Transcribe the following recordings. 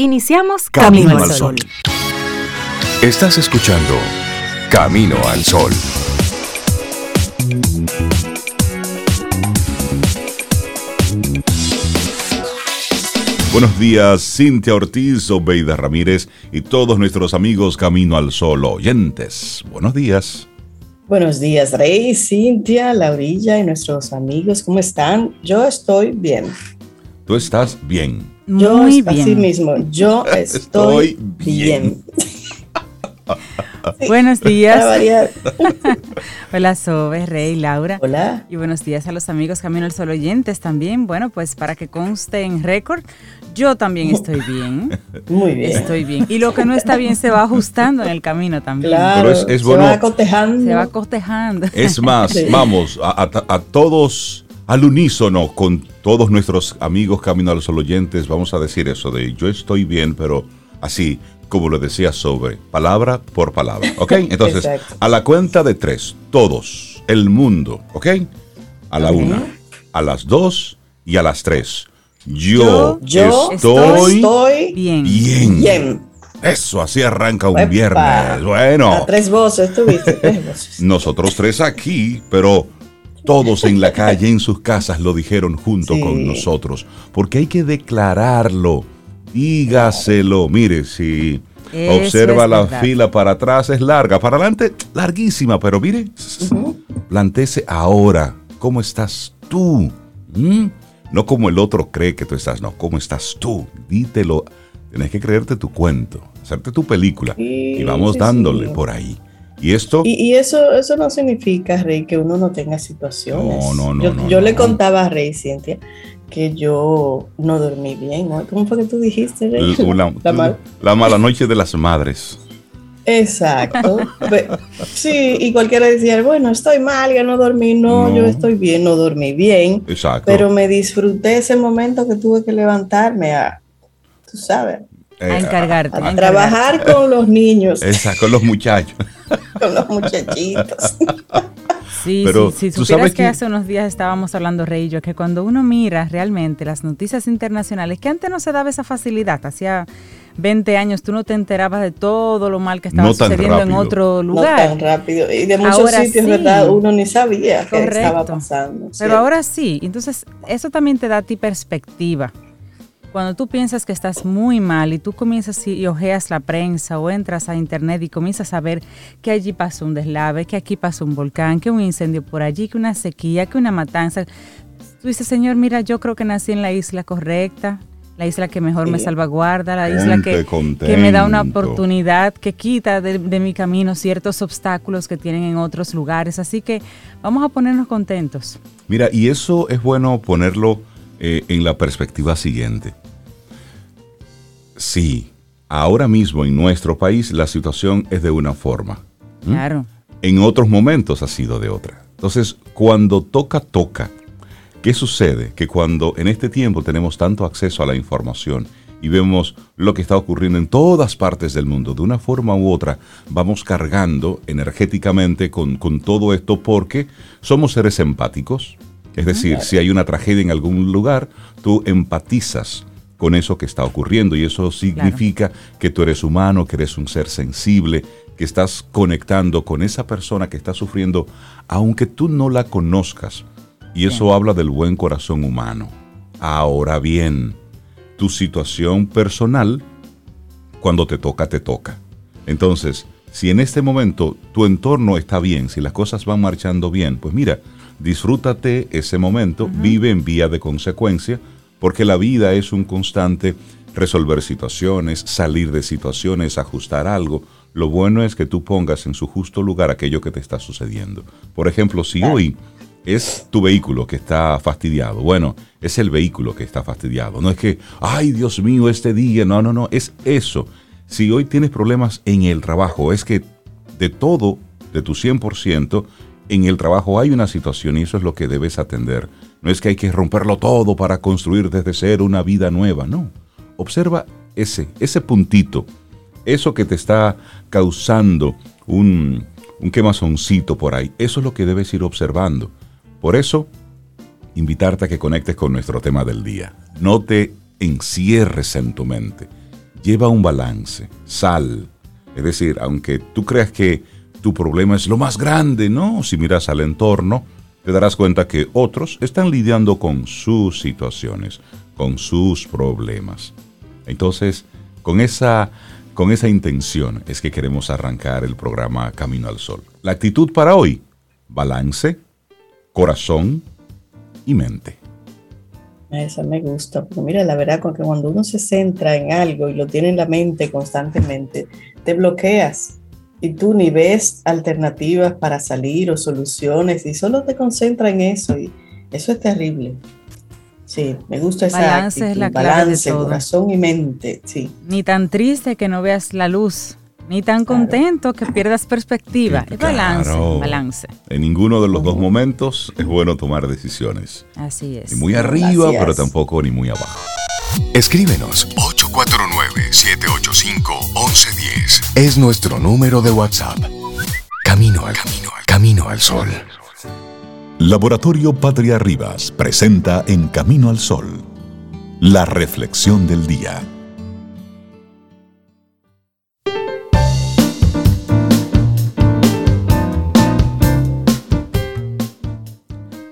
Iniciamos Camino, al Sol. Estás escuchando Camino al Sol. Buenos días, Cintia Ortiz, Obeida Ramírez y todos nuestros amigos Camino al Sol oyentes. Buenos días. Buenos días, Rey, Cintia, Laurilla y nuestros amigos. ¿Cómo están? Yo estoy bien. Tú estás bien. Yo Muy bien. así mismo, yo estoy, bien. Buenos días. Hola, Sobe, Rey, Laura. Hola. Y buenos días a los amigos Camino al Sol oyentes también. Bueno, pues para que conste en récord, yo también estoy bien. Muy bien. Estoy bien. Y lo que no está bien se va ajustando en el camino también. Claro, se va cotejando. Se va cotejando. Es más, vamos, a todos al unísono con todos nuestros amigos Camino a los oyentes, vamos a decir eso de yo estoy bien, pero así como lo decía sobre, palabra por palabra, ¿ok? Entonces, a la cuenta de tres, todos, el mundo, ¿ok? A la una, a las dos y a las tres. Yo, estoy, bien. bien. Eso, así arranca un viernes. Bueno. A tres voces, tuviste tres voces. Nosotros tres aquí, pero todos en la calle, en sus casas, lo dijeron junto con nosotros. Porque hay que declararlo. Dígaselo. Mire, si observa la fila para atrás, es larga. Para adelante, larguísima. Pero mire, plantece ahora. ¿Cómo estás tú? ¿Mm? No como el otro cree que tú estás, no. ¿Cómo estás tú? Dítelo. Tienes que creerte tu cuento, hacerte tu película. y vamos dándole por ahí. Y esto... Y, eso, eso no significa, Rey, que uno no tenga situaciones. No, no, no. Yo, yo le contaba a Rey, Cintia, que yo no dormí bien. ¿Cómo fue que tú dijiste, Rey? La, mala noche de las madres. Exacto. sí, y cualquiera decía, bueno, estoy mal, ya no dormí. No, yo estoy bien, no dormí bien. Exacto. Pero me disfruté ese momento que tuve que levantarme a, tú sabes, a eh, encargarte. A, trabajar con los niños. Exacto, con los muchachos. con los muchachitos. Sí, Pero, sí, sí. Supieras que, hace unos días estábamos hablando, Rey y yo, que cuando uno mira realmente las noticias internacionales, que antes no se daba esa facilidad, hacía 20 años tú no te enterabas de todo lo mal que estaba sucediendo en otro lugar. No tan rápido. Y de muchos sitios, ¿verdad? Uno ni sabía qué estaba pasando. Pero ahora sí. Entonces, eso también te da a ti perspectiva cuando tú piensas que estás muy mal y tú comienzas y ojeas la prensa o entras a internet y comienzas a ver que allí pasó un deslave, que aquí pasó un volcán, que un incendio por allí, que una sequía, que una matanza, tú dices, Señor, mira, yo creo que nací en la isla correcta, la isla que mejor me salvaguarda, la isla que, que, me da una oportunidad, que quita de, mi camino ciertos obstáculos que tienen en otros lugares. Así que vamos a ponernos contentos. Mira, y eso es bueno ponerlo eh, en la perspectiva siguiente. Sí, ahora mismo en nuestro país la situación es de una forma. Claro. En otros momentos ha sido de otra. Entonces, cuando toca, toca. ¿Qué sucede? Que cuando en este tiempo tenemos tanto acceso a la información y vemos lo que está ocurriendo en todas partes del mundo, de una forma u otra, vamos cargando energéticamente con, con todo esto porque somos seres empáticos, es decir, si hay una tragedia en algún lugar, tú empatizas con eso que está ocurriendo y eso significa que tú eres humano, que eres un ser sensible, que estás conectando con esa persona que está sufriendo, aunque tú no la conozcas. Y eso habla del buen corazón humano. Ahora bien, tu situación personal, cuando te toca, te toca. Entonces, si en este momento tu entorno está bien, si las cosas van marchando bien, pues mira, disfrútate ese momento, vive en vía de consecuencia, porque la vida es un constante resolver situaciones, salir de situaciones, ajustar algo. Lo bueno es que tú pongas en su justo lugar aquello que te está sucediendo. Por ejemplo, si hoy es tu vehículo que está fastidiado, bueno, es el vehículo que está fastidiado. No es que, ay Dios mío, este día, no, no, no, es eso. Si hoy tienes problemas en el trabajo, es que de todo, de tu 100%, en el trabajo hay una situación y eso es lo que debes atender. No es que hay que romperlo todo para construir desde cero una vida nueva, no. Observa ese, ese puntito, eso que te está causando un, un quemazoncito por ahí. Eso es lo que debes ir observando. Por eso, invitarte a que conectes con nuestro tema del día. No te encierres en tu mente. lleva un balance, sal. Es decir, aunque tú creas que tu problema es lo más grande, ¿no? Si miras al entorno, te darás cuenta que otros están lidiando con sus situaciones, con sus problemas. Entonces, con esa, con esa intención es que queremos arrancar el programa Camino al Sol. La actitud para hoy, balance, corazón y mente. Esa me gusta, porque mira, la verdad, que cuando uno se centra en algo y lo tiene en la mente constantemente, te bloqueas y tú ni ves alternativas para salir o soluciones y solo te concentras en eso y eso es terrible. Sí, me gusta esa balance es la balance, corazón y mente, sí. Ni tan triste que no veas la luz, ni tan contento que pierdas perspectiva. Es balance, balance. En ninguno de los dos momentos es bueno tomar decisiones. Así es. Ni muy arriba, pero tampoco ni muy abajo. Escríbenos 849-785-1110. Es nuestro número de WhatsApp. Camino al camino, al camino al sol. Laboratorio Patria Rivas presenta En Camino al Sol, la reflexión del día.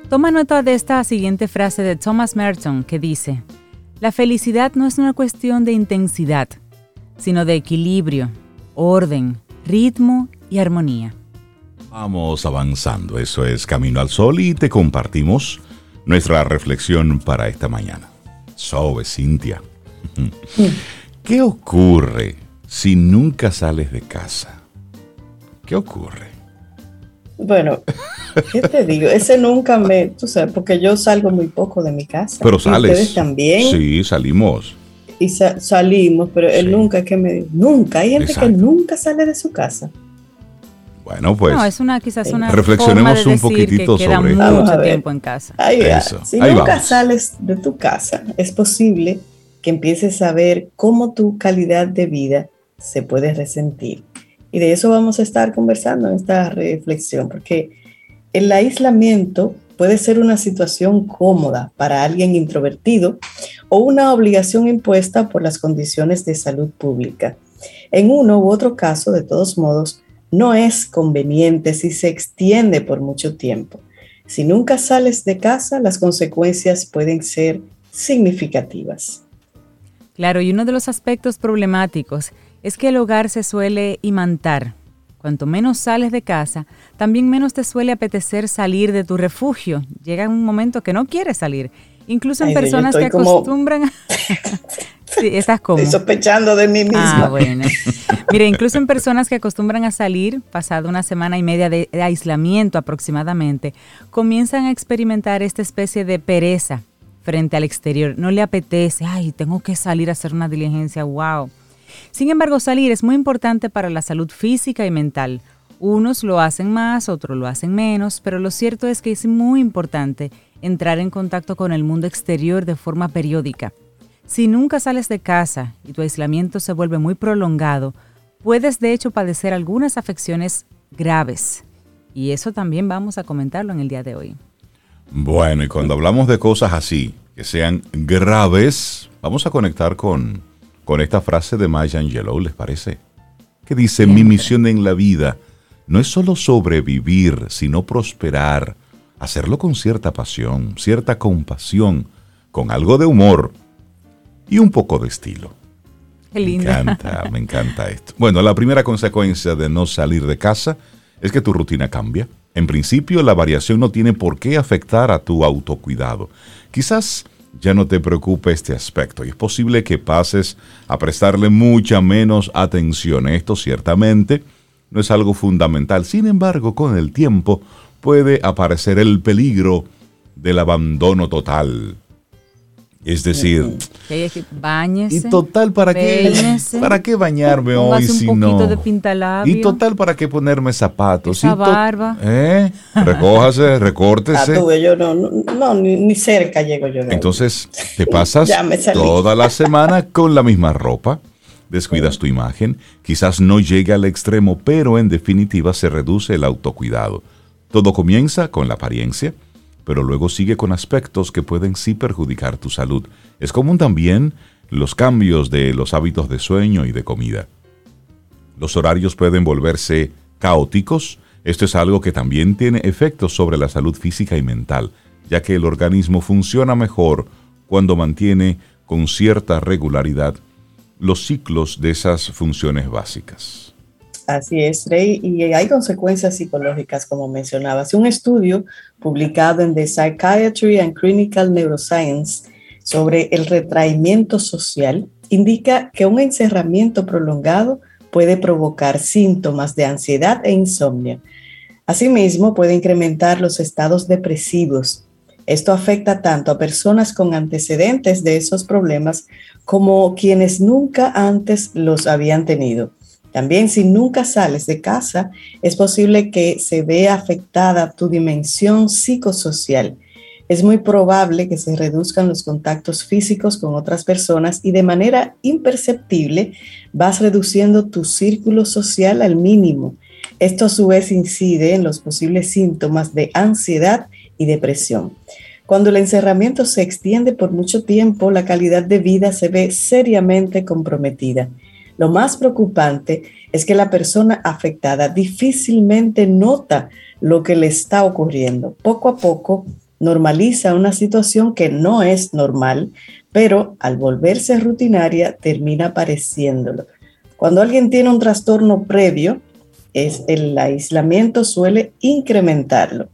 Toma nota de esta siguiente frase de Thomas Merton que dice, La felicidad no es una cuestión de intensidad, sino de equilibrio, orden, ritmo y armonía. Vamos avanzando, eso es Camino al Sol y te compartimos nuestra reflexión para esta mañana. Sobe, Cintia. ¿Qué ocurre si nunca sales de casa? ¿Qué ocurre? Bueno, ¿qué te digo? Ese nunca me, tú sabes, porque yo salgo muy poco de mi casa. Pero sales. ustedes también. Sí, salimos. Y salimos, pero él nunca que me, nunca. Hay gente que nunca sale de su casa. Bueno, pues. No, es una quizás una reflexionemos un poquitito que queda sobre mucho tiempo en casa. Ahí Si nunca sales de tu casa, es posible que empieces a ver cómo tu calidad de vida se puede resentir. Y de eso vamos a estar conversando en esta reflexión, porque el aislamiento puede ser una situación cómoda para alguien introvertido o una obligación impuesta por las condiciones de salud pública. En uno u otro caso, de todos modos, no es conveniente si se extiende por mucho tiempo. Si nunca sales de casa, las consecuencias pueden ser significativas. Claro, y uno de los aspectos problemáticos es que el hogar se suele imantar. Cuanto menos sales de casa, también menos te suele apetecer salir de tu refugio. Llega un momento que no quieres salir. Incluso en personas que acostumbran a... Sí, estás como. Estoy sospechando de mí misma. Ah, bueno. Mire, incluso en personas que acostumbran a salir, pasado una semana y media de, aislamiento aproximadamente, comienzan a experimentar esta especie de pereza frente al exterior. No le apetece, ay, tengo que salir a hacer una diligencia, wow. Sin embargo, salir es muy importante para la salud física y mental. Unos lo hacen más, otros lo hacen menos, pero lo cierto es que es muy importante entrar en contacto con el mundo exterior de forma periódica. Si nunca sales de casa y tu aislamiento se vuelve muy prolongado, puedes de hecho padecer algunas afecciones graves. Y eso también vamos a comentarlo en el día de hoy. Bueno, y cuando hablamos de cosas así, que sean graves, vamos a conectar con, con esta frase de Maya Angelou, ¿les parece? Que dice, mi misión en la vida no es solo sobrevivir, sino prosperar, hacerlo con cierta pasión, cierta compasión, con algo de humor y un poco de estilo. Qué lindo. Me encanta, me encanta esto. Bueno, la primera consecuencia de no salir de casa es que tu rutina cambia. En principio, la variación no tiene por qué afectar a tu autocuidado. Quizás ya no te preocupe este aspecto y es posible que pases a prestarle mucha menos atención. Esto ciertamente no es algo fundamental. Sin embargo, con el tiempo puede aparecer el peligro del abandono total es decir, bañese, y total para qué para qué bañarme hoy si no. y total para qué ponerme zapatos, Esa barba, ¿eh? recójase, recórtese. Ah, yo no, no ni, cerca llego yo. Entonces te pasas toda la semana con la misma ropa, descuidas tu imagen, quizás no llegue al extremo, pero en definitiva se reduce el autocuidado. Todo comienza con la apariencia pero luego sigue con aspectos que pueden sí perjudicar tu salud. Es común también los cambios de los hábitos de sueño y de comida. Los horarios pueden volverse caóticos. Esto es algo que también tiene efectos sobre la salud física y mental, ya que el organismo funciona mejor cuando mantiene con cierta regularidad los ciclos de esas funciones básicas. Así es, Rey, y hay consecuencias psicológicas, como mencionabas. Un estudio publicado en The Psychiatry and Clinical Neuroscience sobre el retraimiento social indica que un encerramiento prolongado puede provocar síntomas de ansiedad e insomnio. Asimismo, puede incrementar los estados depresivos. Esto afecta tanto a personas con antecedentes de esos problemas como quienes nunca antes los habían tenido. También si nunca sales de casa, es posible que se vea afectada tu dimensión psicosocial. Es muy probable que se reduzcan los contactos físicos con otras personas y de manera imperceptible vas reduciendo tu círculo social al mínimo. Esto a su vez incide en los posibles síntomas de ansiedad y depresión. Cuando el encerramiento se extiende por mucho tiempo, la calidad de vida se ve seriamente comprometida. Lo más preocupante es que la persona afectada difícilmente nota lo que le está ocurriendo. Poco a poco normaliza una situación que no es normal, pero al volverse rutinaria termina pareciéndolo. Cuando alguien tiene un trastorno previo, el aislamiento suele incrementarlo.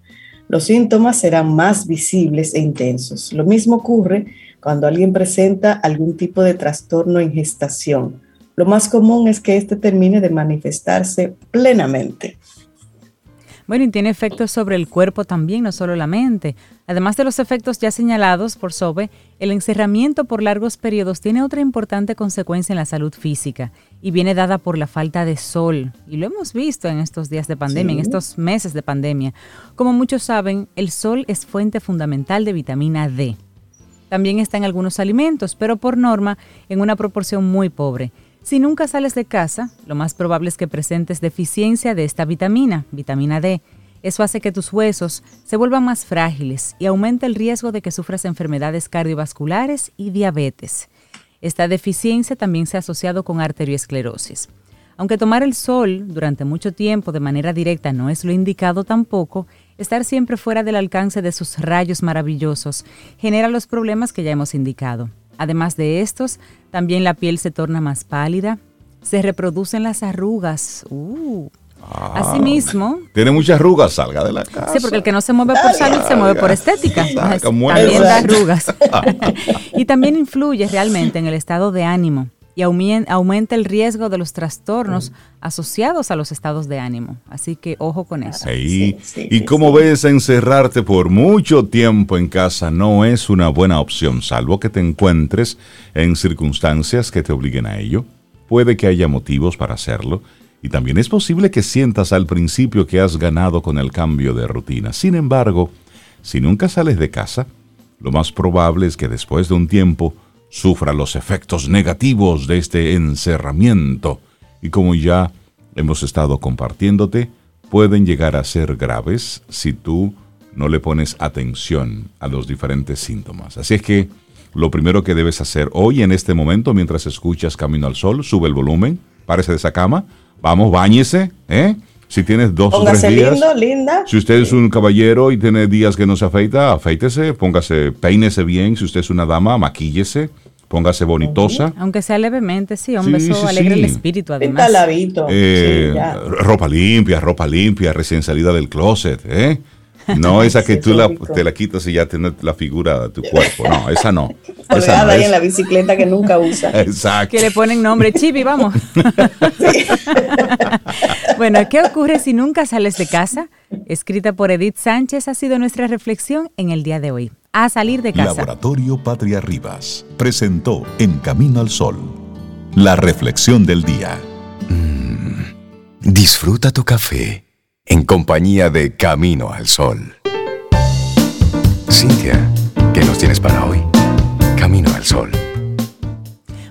Los síntomas serán más visibles e intensos. Lo mismo ocurre cuando alguien presenta algún tipo de trastorno en gestación lo más común es que éste termine de manifestarse plenamente. Bueno, y tiene efectos sobre el cuerpo también, no solo la mente. Además de los efectos ya señalados por Sobe, el encerramiento por largos periodos tiene otra importante consecuencia en la salud física y viene dada por la falta de sol. Y lo hemos visto en estos días de pandemia, en estos meses de pandemia. Como muchos saben, el sol es fuente fundamental de vitamina D. También está en algunos alimentos, pero por norma en una proporción muy pobre. Si nunca sales de casa, lo más probable es que presentes deficiencia de esta vitamina, vitamina D. Eso hace que tus huesos se vuelvan más frágiles y aumenta el riesgo de que sufras enfermedades cardiovasculares y diabetes. Esta deficiencia también se ha asociado con arteriosclerosis. Aunque tomar el sol durante mucho tiempo de manera directa no es lo indicado tampoco, estar siempre fuera del alcance de sus rayos maravillosos genera los problemas que ya hemos indicado. Además de estos, también la piel se torna más pálida, se reproducen las arrugas. Uh. Ah, Asimismo. Tiene muchas arrugas, salga de la casa. Sí, porque el que no se mueve por salud se mueve por estética. también da arrugas. y también influye realmente en el estado de ánimo y aumenta el riesgo de los trastornos asociados a los estados de ánimo. Así que ojo con eso. y como ves, encerrarte por mucho tiempo en casa no es una buena opción, salvo que te encuentres en circunstancias que te obliguen a ello. Puede que haya motivos para hacerlo. Y también es posible que sientas al principio que has ganado con el cambio de rutina. Sin embargo, si nunca sales de casa, lo más probable es que después de un tiempo sufra los efectos negativos de este encerramiento y como ya hemos estado compartiéndote, pueden llegar a ser graves si tú no le pones atención a los diferentes síntomas. Así es que lo primero que debes hacer hoy en este momento mientras escuchas Camino al Sol, sube el volumen, párese de esa cama, vamos, báñese, ¿eh? Si tienes dos o tres días. linda. Si usted es un caballero y tiene días que no se afeita, afeítese, póngase, peínese bien. Si usted es una dama, maquíllese, póngase bonitosa. Aunque sea levemente, sí, un beso alegre el espíritu, además. Eh, ropa limpia, ropa limpia, recién salida del closet, ¿eh? No esa que tú la, te la quitas y ya tienes la figura de tu cuerpo. No, esa no. Esa ahí en la bicicleta que nunca usa. Exacto. Que le ponen nombre Chibi, vamos. bueno, ¿qué ocurre si nunca sales de casa? Escrita por Edith Sánchez ha sido nuestra reflexión en el día de hoy. A salir de casa. Laboratorio Patria Rivas presentó En Camino al Sol la reflexión del día. Mm, disfruta tu café en compañía de Camino al Sol. Cintia, ¿qué nos tienes para hoy? Camino al Sol.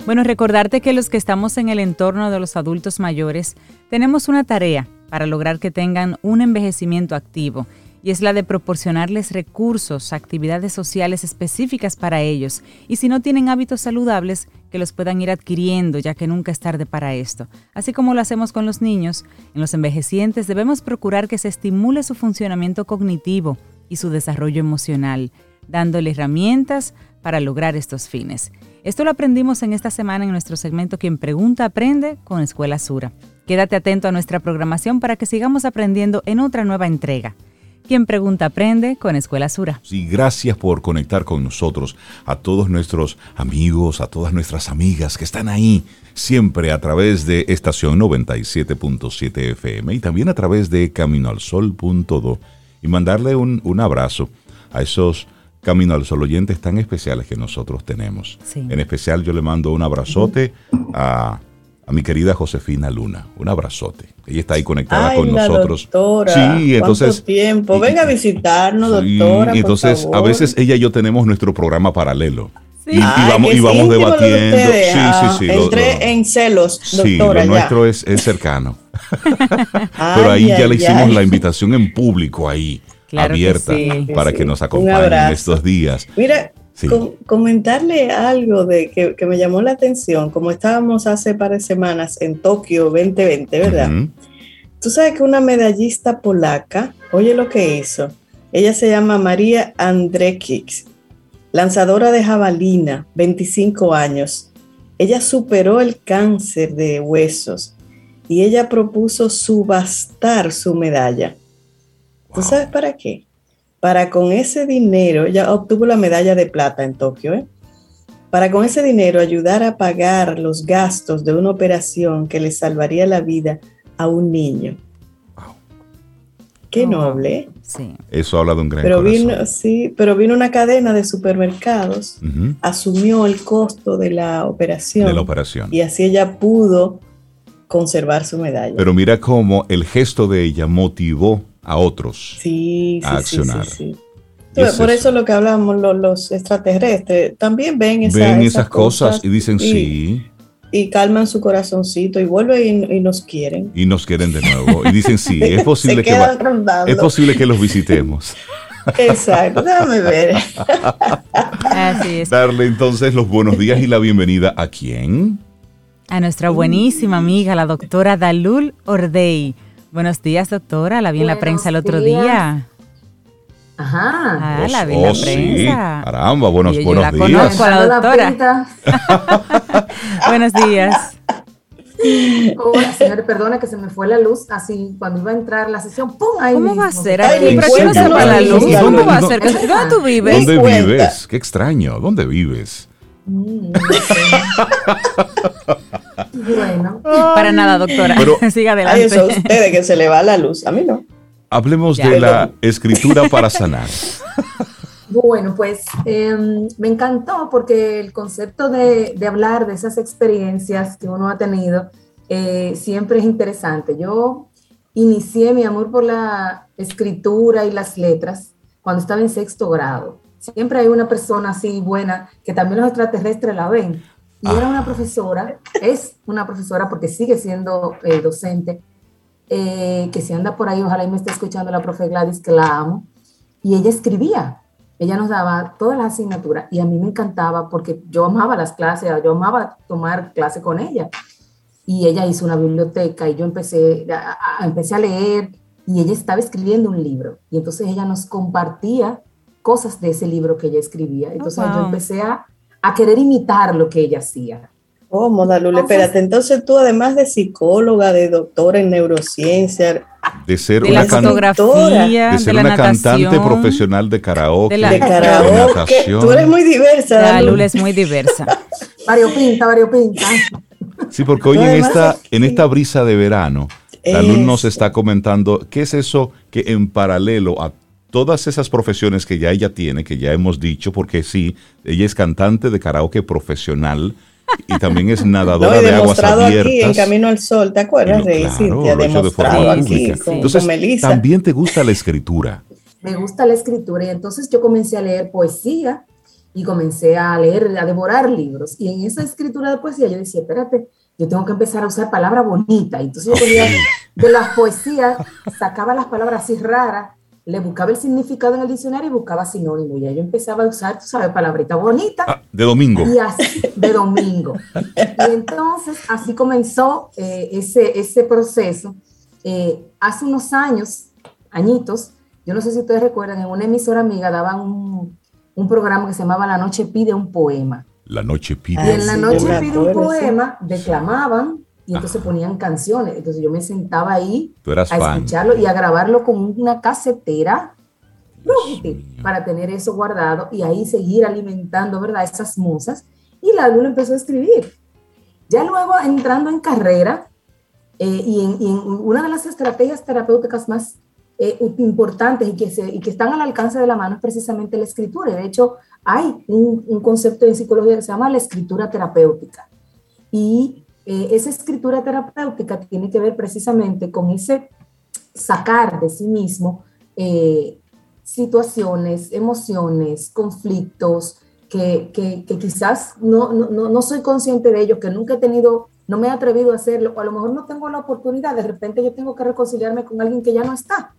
Bueno, recordarte que los que estamos en el entorno de los adultos mayores tenemos una tarea para lograr que tengan un envejecimiento activo y es la de proporcionarles recursos, actividades sociales específicas para ellos y si no tienen hábitos saludables, que los puedan ir adquiriendo, ya que nunca es tarde para esto. Así como lo hacemos con los niños, en los envejecientes debemos procurar que se estimule su funcionamiento cognitivo y su desarrollo emocional, dándole herramientas para lograr estos fines. Esto lo aprendimos en esta semana en nuestro segmento Quien Pregunta Aprende con Escuela Sura. Quédate atento a nuestra programación para que sigamos aprendiendo en otra nueva entrega. Quien pregunta aprende con Escuela Sura. Sí, gracias por conectar con nosotros, a todos nuestros amigos, a todas nuestras amigas que están ahí siempre a través de estación 97.7 FM y también a través de caminoalsol.do y mandarle un, un abrazo a esos Camino al Sol oyentes tan especiales que nosotros tenemos. En especial yo le mando un abrazote a a mi querida Josefina Luna. Un abrazote. Ella está ahí conectada con nosotros. Doctora, sí, entonces. tiempo? Venga a visitarnos, doctora. Y entonces, a veces ella y yo tenemos nuestro programa paralelo. Y, vamos, y vamos debatiendo. Sí, sí, ah, sí. Entré en celos, doctora. Sí, lo nuestro es, es cercano. Pero ahí ya le hicimos la invitación en público ahí. abierta para que nos acompañen estos días. Mira, comentarle algo de que, me llamó la atención, como estábamos hace de semanas en Tokio 2020, ¿verdad? Tú sabes que una medallista polaca, oye lo que hizo, ella se llama María Andrekic, lanzadora de jabalina, 25 años. Ella superó el cáncer de huesos y ella propuso subastar su medalla. ¿Tú sabes para qué? Para con ese dinero, ella obtuvo la medalla de plata en Tokio, ¿eh? para con ese dinero ayudar a pagar los gastos de una operación que le salvaría la vida a un niño. Qué noble. ¿eh? Sí. Eso habla de un gran pero Vino, sí, pero vino una cadena de supermercados, asumió el costo de la operación. De la operación. Y así ella pudo conservar su medalla. Pero mira cómo el gesto de ella motivó a otros a accionar. por eso, lo que hablamos los, extraterrestres también ven, esas, cosas, y dicen sí. Y calman su corazoncito y vuelven y, nos quieren. Y nos quieren de nuevo. Y dicen sí, es posible, que, es posible que los visitemos. Exacto, déjame ver. Darle entonces los buenos días y la bienvenida a quién? A nuestra buenísima amiga, la doctora Dalul Ordey Buenos días, doctora. La vi en la prensa el otro día. Ajá. Ah, la vi en la oh, prensa. Caramba, buenos, yo, buenos la días. Conozco a la doctora. buenos días. Hola, señores, perdona que se me fue la luz así cuando iba a entrar la sesión. ¡Pum! Ahí ¿Cómo va a ser? Aquí, ¿Para qué no se va la luz? ¿Cómo va a ser? ¿Dónde tú vives? ¿Dónde vives? Qué extraño. ¿Dónde vives? Mm, bueno. Para nada, doctora. Pero, Siga adelante. eso a ustedes que se le va la luz. A mí no. Hablemos de la escritura para sanar. Bueno, pues em, me encantó porque el concepto de, hablar de esas experiencias que uno ha tenido eh, siempre es interesante. Yo inicié mi amor por la escritura y las letras cuando estaba en sexto grado. Siempre hay una persona así buena que también los extraterrestres la ven. Y era una ah. profesora, es una profesora porque sigue siendo eh, docente, eh, que si anda por ahí, ojalá y me esté escuchando la profe Gladys, que la amo. Y ella escribía, ella nos daba todas las asignaturas y a mí me encantaba porque yo amaba las clases, yo amaba tomar clase con ella. Y ella hizo una biblioteca y yo empecé a, empecé a leer y ella estaba escribiendo un libro. Y entonces ella nos compartía cosas de ese libro que ella escribía. Oh, entonces yo empecé a a querer imitar lo que ella hacía. ¿Cómo, Dalule? Espérate, entonces tú además de psicóloga, de doctora en neurociencia, de ser una, de ser una cantante profesional de karaoke, de, karaoke. Tú eres muy diversa. Dalule es muy diversa. variopinta, variopinta. Sí, porque hoy en esta, en esta brisa de verano, la nos está comentando qué es eso que en paralelo a todas esas profesiones que ya ella tiene, que ya hemos dicho, porque sí, ella es cantante de karaoke profesional y también es nadadora de aguas abiertas. aquí en Camino al Sol, ¿te acuerdas de Cintia? Demostrado aquí con, entonces, También te gusta la escritura. Me gusta la escritura y entonces yo comencé a leer poesía y comencé a leer, a devorar libros. Y en esa escritura de poesía yo decía, espérate, yo tengo que empezar a usar palabras bonitas. Entonces yo ponía de las poesías, sacaba las palabras así raras le buscaba el significado en el diccionario y buscaba sinónimo. Y yo empezaba a usar, tú sabes, palabrita bonita. Ah, de domingo. Y así, de domingo. y entonces así comenzó eh, ese, ese proceso. Eh, hace unos años, añitos, yo no sé si ustedes recuerdan, en una emisora amiga daban un, un programa que se llamaba La Noche Pide un Poema. La Noche Pide. Y en La Noche Pide un Poema declamaban y entonces ponían canciones. Entonces yo me sentaba ahí a escucharlo y a grabarlo con una casetera para tener eso guardado y ahí seguir alimentando, ¿verdad? Esas musas. Y la luna empezó a escribir. Ya luego entrando en carrera eh, y, en, una de las estrategias terapéuticas más eh, importantes y que, se, y que están al alcance de la mano es precisamente la escritura. de hecho, hay un, un concepto en psicología que se llama la escritura terapéutica. Y eh, esa escritura terapéutica tiene que ver precisamente con ese sacar de sí mismo eh, situaciones, emociones, conflictos, que, que, quizás no, no, no, soy consciente de ellos, que nunca he tenido, no me he atrevido a hacerlo, o a lo mejor no tengo la oportunidad, de repente yo tengo que reconciliarme con alguien que ya no está,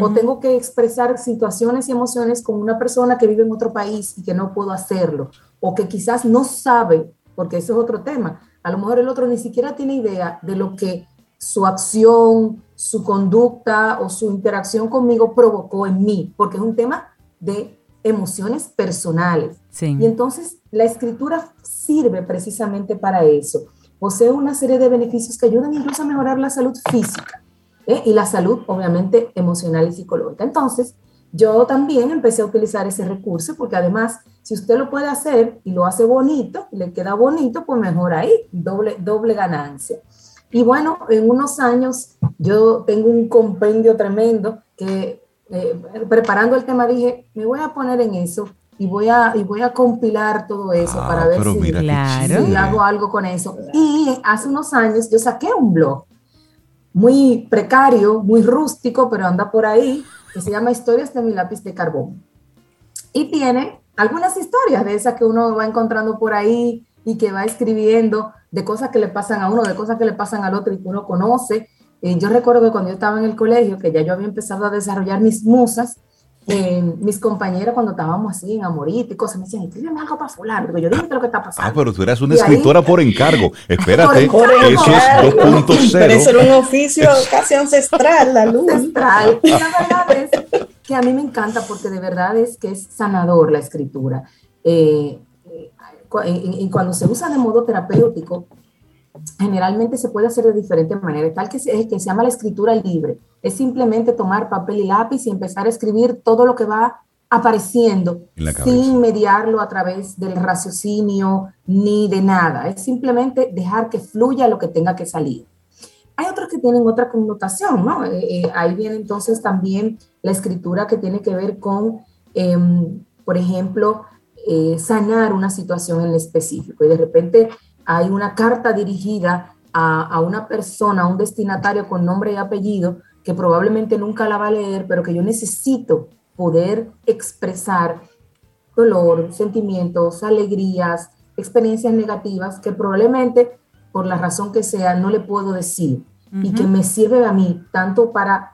o tengo que expresar situaciones y emociones con una persona que vive en otro país y que no puedo hacerlo, o que quizás no sabe, porque eso es otro tema, a lo mejor el otro ni siquiera tiene idea de lo que su acción, su conducta o su interacción conmigo provocó en mí, porque es un tema de emociones personales. Y entonces la escritura sirve precisamente para eso. Posee una serie de beneficios que ayudan incluso a mejorar la salud física ¿eh? y la salud, obviamente, emocional y psicológica. Entonces, yo también empecé a utilizar ese recurso porque además, si usted lo puede hacer y lo hace bonito, le queda bonito, pues mejor ahí, doble, doble ganancia. Y bueno, en unos años yo tengo un compendio tremendo que eh, preparando el tema dije, me voy a poner en eso y voy a, y voy a compilar todo eso para ah, ver si, si hago algo con eso. Y hace unos años yo saqué un blog muy precario, muy rústico, pero anda por ahí, que se llama Historias de mi lápiz de carbón. Y tiene algunas historias de esas que uno va encontrando por ahí y que va escribiendo de cosas que le pasan a uno, de cosas que le pasan al otro y que uno conoce. Eh, yo recuerdo que cuando yo estaba en el colegio, que ya yo había empezado a desarrollar mis musas, eh, mis compañeras cuando estábamos así en amorita y cosas, me decían, escríbeme algo para fulano. Digo, yo dime lo que está pasando. Ah, pero tú eras una escritora por encargo. Espérate, eso es 2.0. Pero eso era un oficio casi ancestral, la luz. Ancestral. Y la verdad es que a mí me encanta porque de verdad es que es sanador la escritura. Eh, y cuando se usa de modo terapéutico, generalmente se puede hacer de diferentes maneras, tal que se, que se llama la escritura libre. Es simplemente tomar papel y lápiz y empezar a escribir todo lo que va apareciendo sin mediarlo a través del raciocinio ni de nada. Es simplemente dejar que fluya lo que tenga que salir. Hay otros que tienen otra connotación, ¿no? Eh, eh, ahí viene entonces también la escritura que tiene que ver con, em, por ejemplo, eh, sanar una situación en específico. Y de repente hay una carta dirigida a, una persona, a un destinatario con nombre y apellido, que probablemente nunca la va a leer, pero que yo necesito poder expresar dolor, sentimientos, alegrías, experiencias negativas que probablemente por la razón que sea no le puedo decir y que me sirve a mí tanto para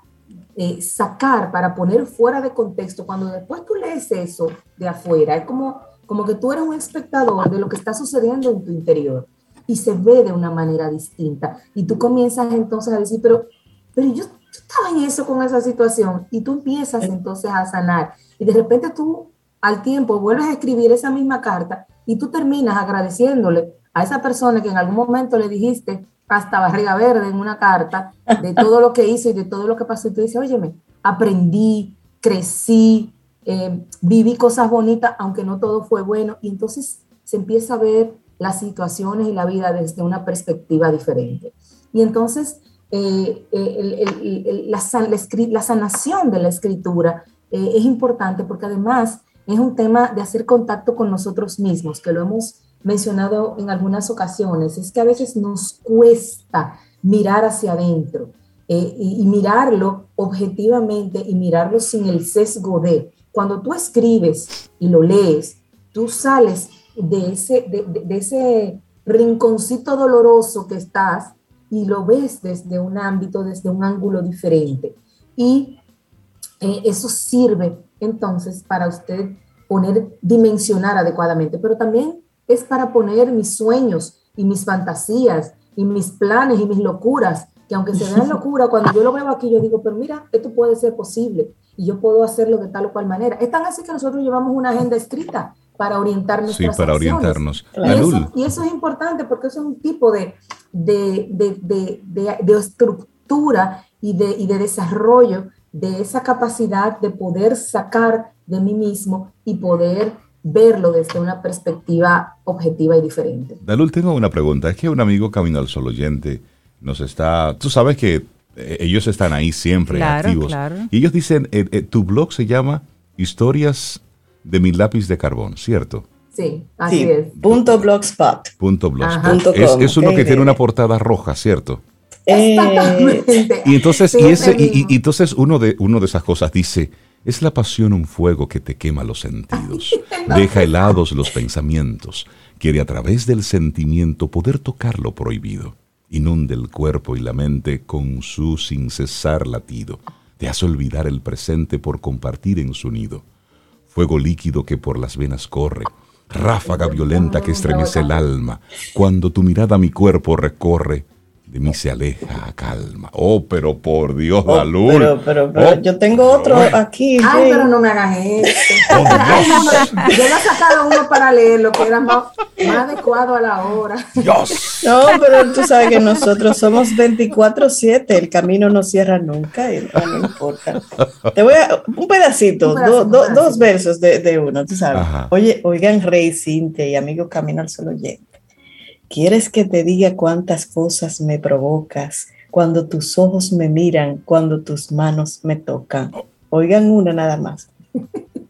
eh, sacar, para poner fuera de contexto, cuando después tú lees eso de afuera, es como como que tú eres un espectador de lo que está sucediendo en tu interior y se ve de una manera distinta. Y tú comienzas entonces a decir, pero, pero yo, estaba en eso con esa situación y tú empiezas entonces a sanar. Y de repente tú al tiempo vuelves a escribir esa misma carta y tú terminas agradeciéndole a esa persona que en algún momento le dijiste hasta barriga verde en una carta de todo lo que hizo y de todo lo que pasó. Y tú dices, óyeme, aprendí, crecí, eh, viví cosas bonitas, aunque no todo fue bueno, y entonces se empieza a ver las situaciones y la vida desde una perspectiva diferente. Y entonces eh, la, sanación de la escritura eh, es importante porque además es un tema de hacer contacto con nosotros mismos, que lo hemos mencionado en algunas ocasiones, es que a veces nos cuesta mirar hacia adentro y, mirarlo objetivamente y mirarlo sin el sesgo de, cuando tú escribes y lo lees, tú sales de ese, de, ese rinconcito doloroso que estás y lo ves desde un ámbito, desde un ángulo diferente. Y eh, eso sirve entonces para usted poner, dimensionar adecuadamente, pero también es para poner mis sueños y mis fantasías y mis planes y mis locuras, que aunque se vean locura, cuando yo lo veo aquí, yo digo, pero mira, esto puede ser posible y yo puedo hacerlo de tal o cual manera. Es tan así que nosotros llevamos una agenda escrita para orientarnos. Sí, para orientarnos. Y eso, es importante porque eso es un tipo de, de, de, de estructura y de, y de desarrollo de esa capacidad de poder sacar de mí mismo y poder verlo desde una perspectiva objetiva y diferente. Dalul, tengo una pregunta. Es que un amigo Camino al Sol oyente nos está... Tú sabes que eh, ellos están ahí siempre activos. Y ellos dicen, eh, eh, tu blog se llama Historias de mi lápiz de carbón, ¿cierto? Sí, así es. Punto blogspot. Punto blogspot. es, uno que tiene una portada roja, ¿cierto? Y entonces, y, ese, y, entonces uno de, uno de esas cosas dice, es la pasión un fuego que te quema los sentidos, deja helados los pensamientos, quiere a través del sentimiento poder tocar lo prohibido, inunde el cuerpo y la mente con su sin cesar latido, te hace olvidar el presente por compartir en su nido, fuego líquido que por las venas corre, ráfaga violenta que estremece el alma, cuando tu mirada mi cuerpo recorre, de mí se aleja calma. Oh, pero por Dios, oh, Dalul. Pero, pero, pero oh, yo tengo otro aquí. Ay, pero no me hagas esto. Oh, yo le he sacado uno para leerlo que era más, adecuado a la hora. Dios. No, pero tú sabes que nosotros somos 24-7. El camino no cierra nunca. Y no, importa. Te voy a. Un pedacito, dos versos de, de, uno, tú sabes. Oye, oigan, Rey, Cintia y amigo Camino al Solo Oyente. ¿Quieres que te diga cuántas cosas me provocas cuando tus ojos me miran, cuando tus manos me tocan? Oigan una nada más.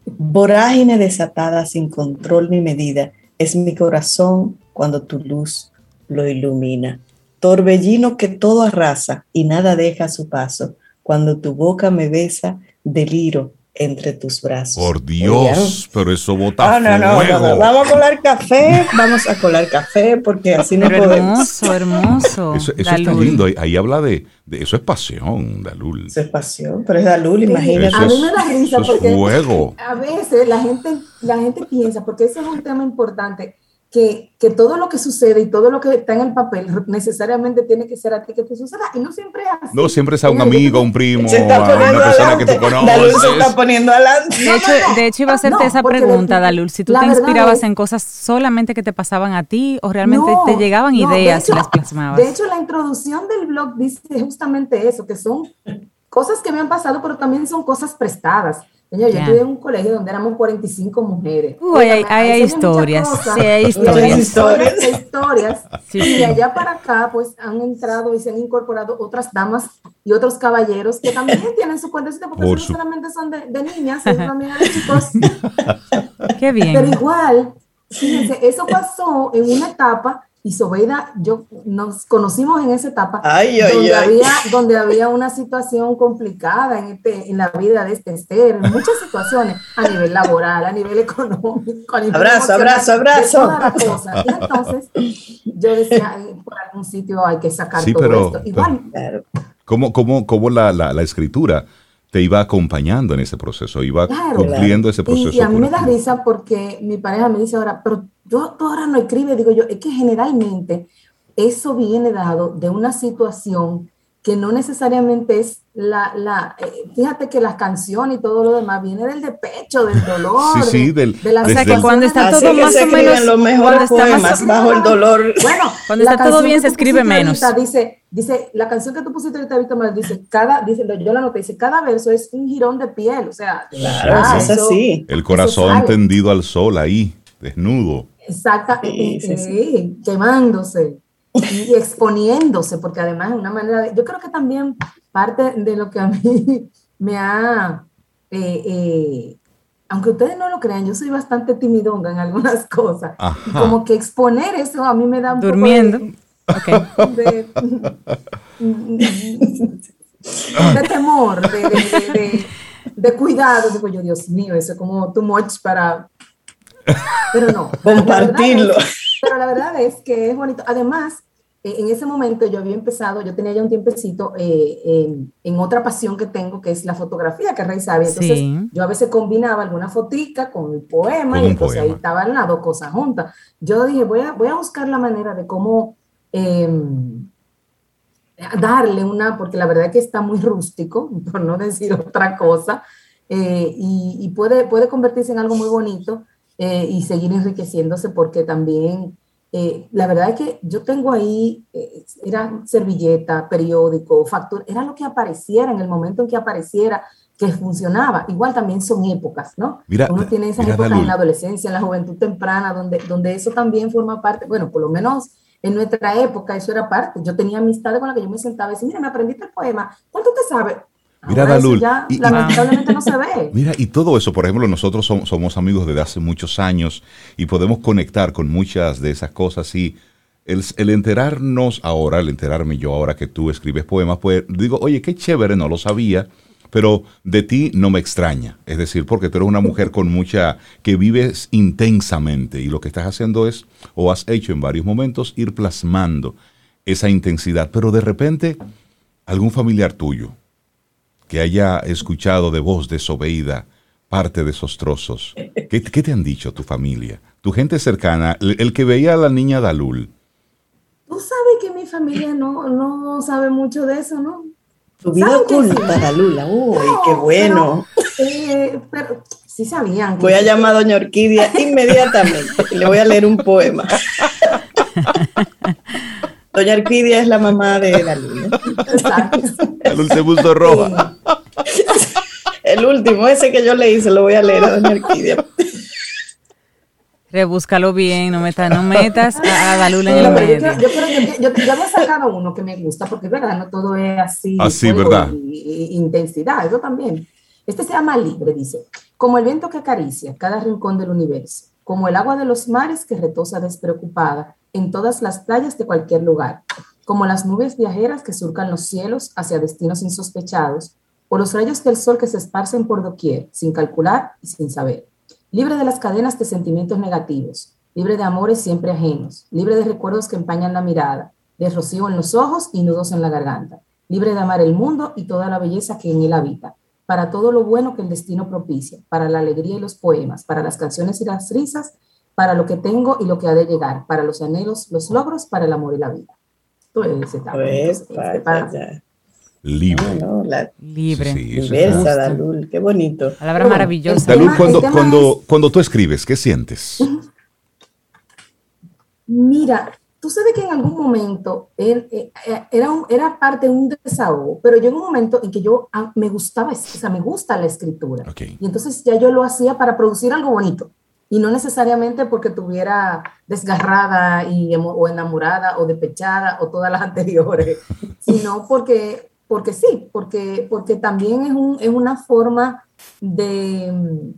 Vorágine desatada sin control ni medida es mi corazón cuando tu luz lo ilumina. Torbellino que todo arrasa y nada deja a su paso. Cuando tu boca me besa, deliro entre tus brazos. Por Dios, pero eso bota ah, no, no, no, Vamos a colar café, vamos a colar café porque así no podemos. Hermoso, hermoso. Eso, está lindo. Ahí, habla de, de, eso es pasión, Dalul. Eso es pasión, pero es Dalul, imagínate. a mí me da risa porque a veces la gente, la gente piensa, porque ese es un tema importante que, que, todo lo que sucede y todo lo que está en el papel necesariamente tiene que ser a ti que te suceda y no siempre es así. No siempre es a un amigo, un primo, a una persona que tú conoces. Dalul se está poniendo adelante. De hecho, de hecho iba a hacerte esa pregunta, Dalul, si tú te inspirabas en cosas solamente que te pasaban a ti o realmente te llegaban ideas y las plasmabas. De hecho, la introducción del blog dice justamente eso, que son cosas que me han pasado, pero también son cosas prestadas. Señor, yo estuve en un colegio donde éramos 45 mujeres. Uy, hay, hay, historias. sí, hay historias. historias. historias. y de allá para acá, pues han entrado y se han incorporado otras damas y otros caballeros que también tienen su cuentecita, porque no solamente son de, de niñas, sino también de chicos. Qué bien. Pero igual, fíjense, eso pasó en una etapa y Sobeida, yo nos conocimos en esa etapa donde, Había, donde había una situación complicada en, este, en la vida de este Esther, en muchas situaciones, a nivel laboral, a nivel económico, a nivel Abrazo, abrazo, abrazo. Y entonces yo decía, por algún sitio hay que sacar todo esto. Igual. ¿Cómo, cómo, cómo la, la, la escritura? Te iba acompañando en ese proceso, iba cumpliendo ese proceso. Y, a mí me da risa porque mi pareja me dice ahora, pero yo, tú ahora no escribes, digo yo, es que generalmente eso viene dado de una situación que no necesariamente es la, la eh, fíjate que las canciones y todo lo demás viene del despecho, del dolor. Sí, sí, del, de, la, o sea, que cuando está todo más o menos los mejores poemas bajo el dolor. Bueno, cuando está todo bien se escribe menos. dice, dice, la canción que tú pusiste ahorita, Víctor, dice, cada, dice, yo la noté, dice, cada verso es un jirón de piel, o sea, claro, es así. El corazón tendido al sol ahí, desnudo. Exacto, sí, quemándose y exponiéndose, porque además es una manera de, yo creo que también parte de lo que a mí me ha, eh, eh, aunque ustedes no lo crean, yo soy bastante timidonga en algunas cosas, como que exponer eso a mí me da un Durmiendo. poco de, de, temor, de, de, cuidado, digo yo, Dios mío, eso es como too much para, pero no. Compartirlo. Pero la verdad es que es bonito. Además, en ese momento yo había empezado, yo tenía ya un tiempecito eh, en, otra pasión que tengo, que es la fotografía, que Rey sabe. Entonces yo a veces combinaba alguna fotica con el poema y entonces ahí estaban las dos cosas juntas. Yo dije, voy a, voy a buscar la manera de cómo em, darle una, porque la verdad es que está muy rústico, por no decir otra cosa, eh, y, puede, puede convertirse en algo muy bonito eh, y seguir enriqueciéndose porque también eh, la verdad es que yo tengo ahí, eh, era servilleta, periódico, factura, era lo que apareciera en el momento en que apareciera, que funcionaba. Igual también son épocas, ¿no? Uno tiene esas épocas en la adolescencia, en la juventud temprana, donde, donde eso también forma parte, bueno, por lo menos en nuestra época eso era parte. Yo tenía amistades con las que yo me sentaba y decía, mira, me aprendiste el poema, ¿cuánto te sabes? Mira, Dalul. y, lamentablemente no se ve. Mira, y todo eso, por ejemplo, nosotros somos, amigos desde hace muchos años y podemos conectar con muchas de esas cosas y el, enterarnos ahora, el enterarme yo ahora que tú escribes poemas, pues digo, oye, qué chévere, no lo sabía, pero de ti no me extraña. Es decir, porque tú eres una mujer con mucha, que vives intensamente y lo que estás haciendo es, o has hecho en varios momentos, ir plasmando esa intensidad, pero de repente algún familiar tuyo, que haya escuchado de voz de Sobeida parte de esos trozos. ¿Qué, te han dicho tu familia, tu gente cercana, el, que veía a la niña Dalul? Tú sabes que mi familia no, no sabe mucho de eso, ¿no? Tu vida oculta, Dalul. Uy, qué bueno. Eh, pero, sí sabían. Voy a llamar a Doña Orquídea inmediatamente y le voy a leer un poema. Doña Arquidia es la mamá de la El último se roja. El último, ese que yo le hice, lo voy a leer a Doña Arquidia. Rebúscalo bien, no metas, no metas a, a en el medio. Yo, yo, yo, había sacado uno que me gusta, porque es verdad, no todo es así. Así, ¿verdad? intensidad, eso también. Este se llama Libre, dice. Como el viento que acaricia cada rincón del universo, como el agua de los mares que retosa despreocupada, en todas las playas de cualquier lugar, como las nubes viajeras que surcan los cielos hacia destinos insospechados, o los rayos del sol que se esparcen por doquier, sin calcular y sin saber. Libre de las cadenas de sentimientos negativos, libre de amores siempre ajenos, libre de recuerdos que empañan la mirada, de rocío en los ojos y nudos en la garganta, libre de amar el mundo y toda la belleza que en él habita, para todo lo bueno que el destino propicia, para la alegría y los poemas, para las canciones y las risas, para lo que tengo y lo que ha de llegar, para los anhelos, los logros, para el amor y la vida. Todo ese pues, este, Libre. Libre. Diversa, Dalul, qué bonito. Palabra maravillosa. Dalul, cuando, cuando, cuando tú escribes, ¿qué sientes? Mira, tú sabes que en algún momento eh, era, era parte de un desahogo, pero yo en un momento en que yo ah, me gustaba, o sea, me gusta la escritura. Y entonces ya yo lo hacía para producir algo bonito y no necesariamente porque tuviera desgarrada y, o enamorada o despechada o todas las anteriores, sino porque, porque sí, porque, porque también es, un, es una forma de,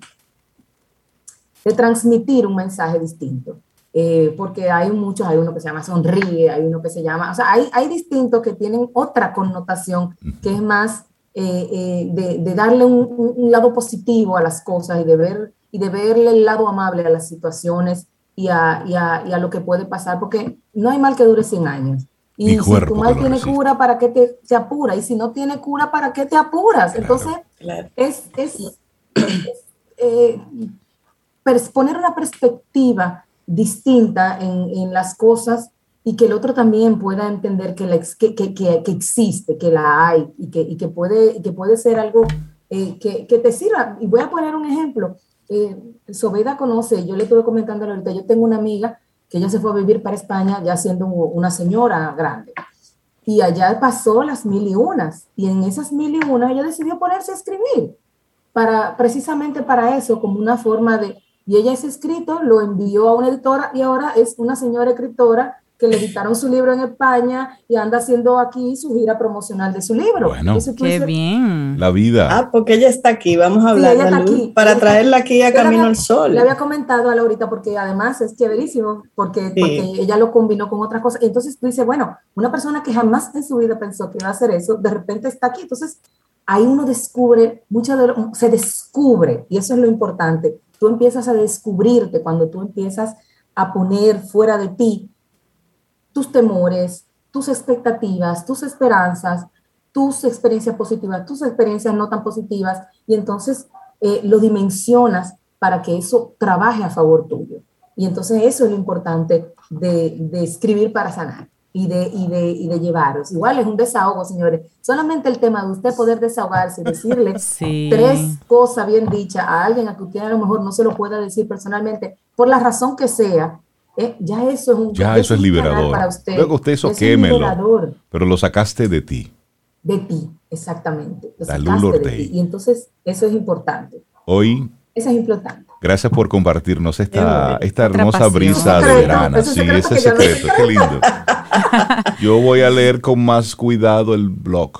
de transmitir un mensaje distinto. Eh, porque hay muchos, hay uno que se llama sonríe, hay uno que se llama, o sea, hay, hay distintos que tienen otra connotación que es más eh, eh, de, de, darle un, un, lado positivo a las cosas y de ver y de verle el lado amable a las situaciones y a, y a, y a lo que puede pasar, porque no hay mal que dure 100 años. Y si tu mal tiene cura, ¿para qué te, te, apura? Y si no tiene cura, ¿para qué te apuras? Entonces, es, es, eh, poner una perspectiva distinta en, en, las cosas y que el otro también pueda entender que, la, que, que, que, existe, que la hay y que, y que, puede, que puede ser algo eh, que, que, te sirva. Y voy a poner un ejemplo eh, Sobeda conoce, yo le estuve comentando ahorita, yo tengo una amiga que ella se fue a vivir para España ya siendo una señora grande. Y allá pasó las mil y unas. Y en esas mil y unas ella decidió ponerse a escribir, para, precisamente para eso, como una forma de... Y ella ese escrito lo envió a una editora y ahora es una señora escritora que le editaron su libro en España y anda haciendo aquí su gira promocional de su libro. Bueno, qué bien. La vida. Ah, porque ella está aquí, vamos a hablar para traerla aquí a Camino al Sol. Le había comentado a Laurita porque además es chéverísimo, porque, porque ella lo combinó con otras cosas. Entonces tú dices, bueno, una persona que jamás en su vida pensó que iba a hacer eso, de repente está aquí. Entonces ahí uno descubre, mucho de se descubre, y eso es lo importante. Tú empiezas a descubrirte cuando tú empiezas a poner fuera de ti tus temores, tus expectativas, tus esperanzas, tus experiencias positivas, tus experiencias no tan positivas, y entonces eh, lo dimensionas para que eso trabaje a favor tuyo. Y entonces eso es lo importante de, de escribir para sanar y de, y, de, y de llevaros. Igual es un desahogo, señores. Solamente el tema de usted poder desahogarse y decirle tres cosas bien dichas a alguien a que usted a lo mejor no se lo pueda decir personalmente, por la razón que sea, eh, ya eso es un Ya eso es liberador. Para usted. Luego usted eso, quémelo. Pero lo sacaste de ti. De ti, exactamente. Lo sacaste de ti. Y entonces eso es importante. Hoy. Eso es importante. Gracias por compartirnos esta, esta hermosa brisa de verano. Sí, ese secreto, qué lindo. Yo voy a leer con más cuidado el blog.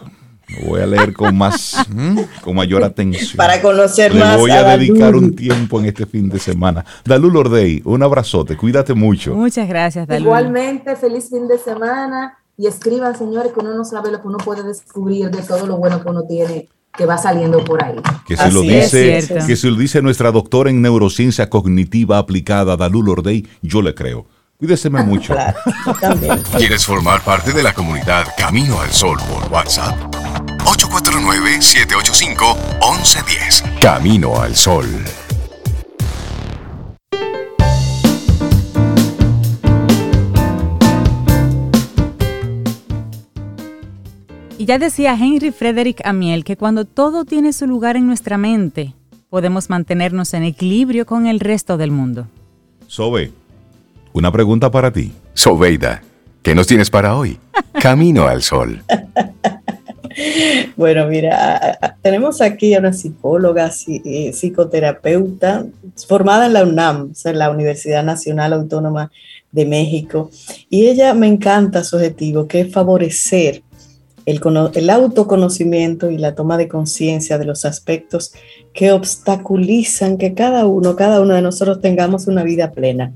Lo voy a leer con más, con mayor atención. Para conocer más. Le voy a, dedicar un tiempo en este fin de semana. Dalul Ordey, un abrazote, cuídate mucho. Muchas gracias, Dalul. Igualmente, feliz fin de semana y escriban, señores, que uno no sabe lo que uno puede descubrir de todo lo bueno que uno tiene que va saliendo por ahí. Que se, lo dice, que se lo dice nuestra doctora en neurociencia cognitiva aplicada, Dalul Ordey, yo le creo. Cuídeseme mucho. ¿Quieres formar parte de la comunidad Camino al Sol por WhatsApp? 849-785-1110. Camino al Sol. Y ya decía Henry Frederick Amiel que cuando todo tiene su lugar en nuestra mente, podemos mantenernos en equilibrio con el resto del mundo. Sobe, una pregunta para ti. Sobeida, ¿qué nos tienes para hoy? Camino al sol. Bueno, mira, tenemos aquí a una psicóloga, eh, psicoterapeuta, formada en la UNAM, en la Universidad Nacional Autónoma de México, y ella me encanta su objetivo, que es favorecer el, el autoconocimiento y la toma de conciencia de los aspectos que obstaculizan que cada uno, cada uno de nosotros tengamos una vida plena.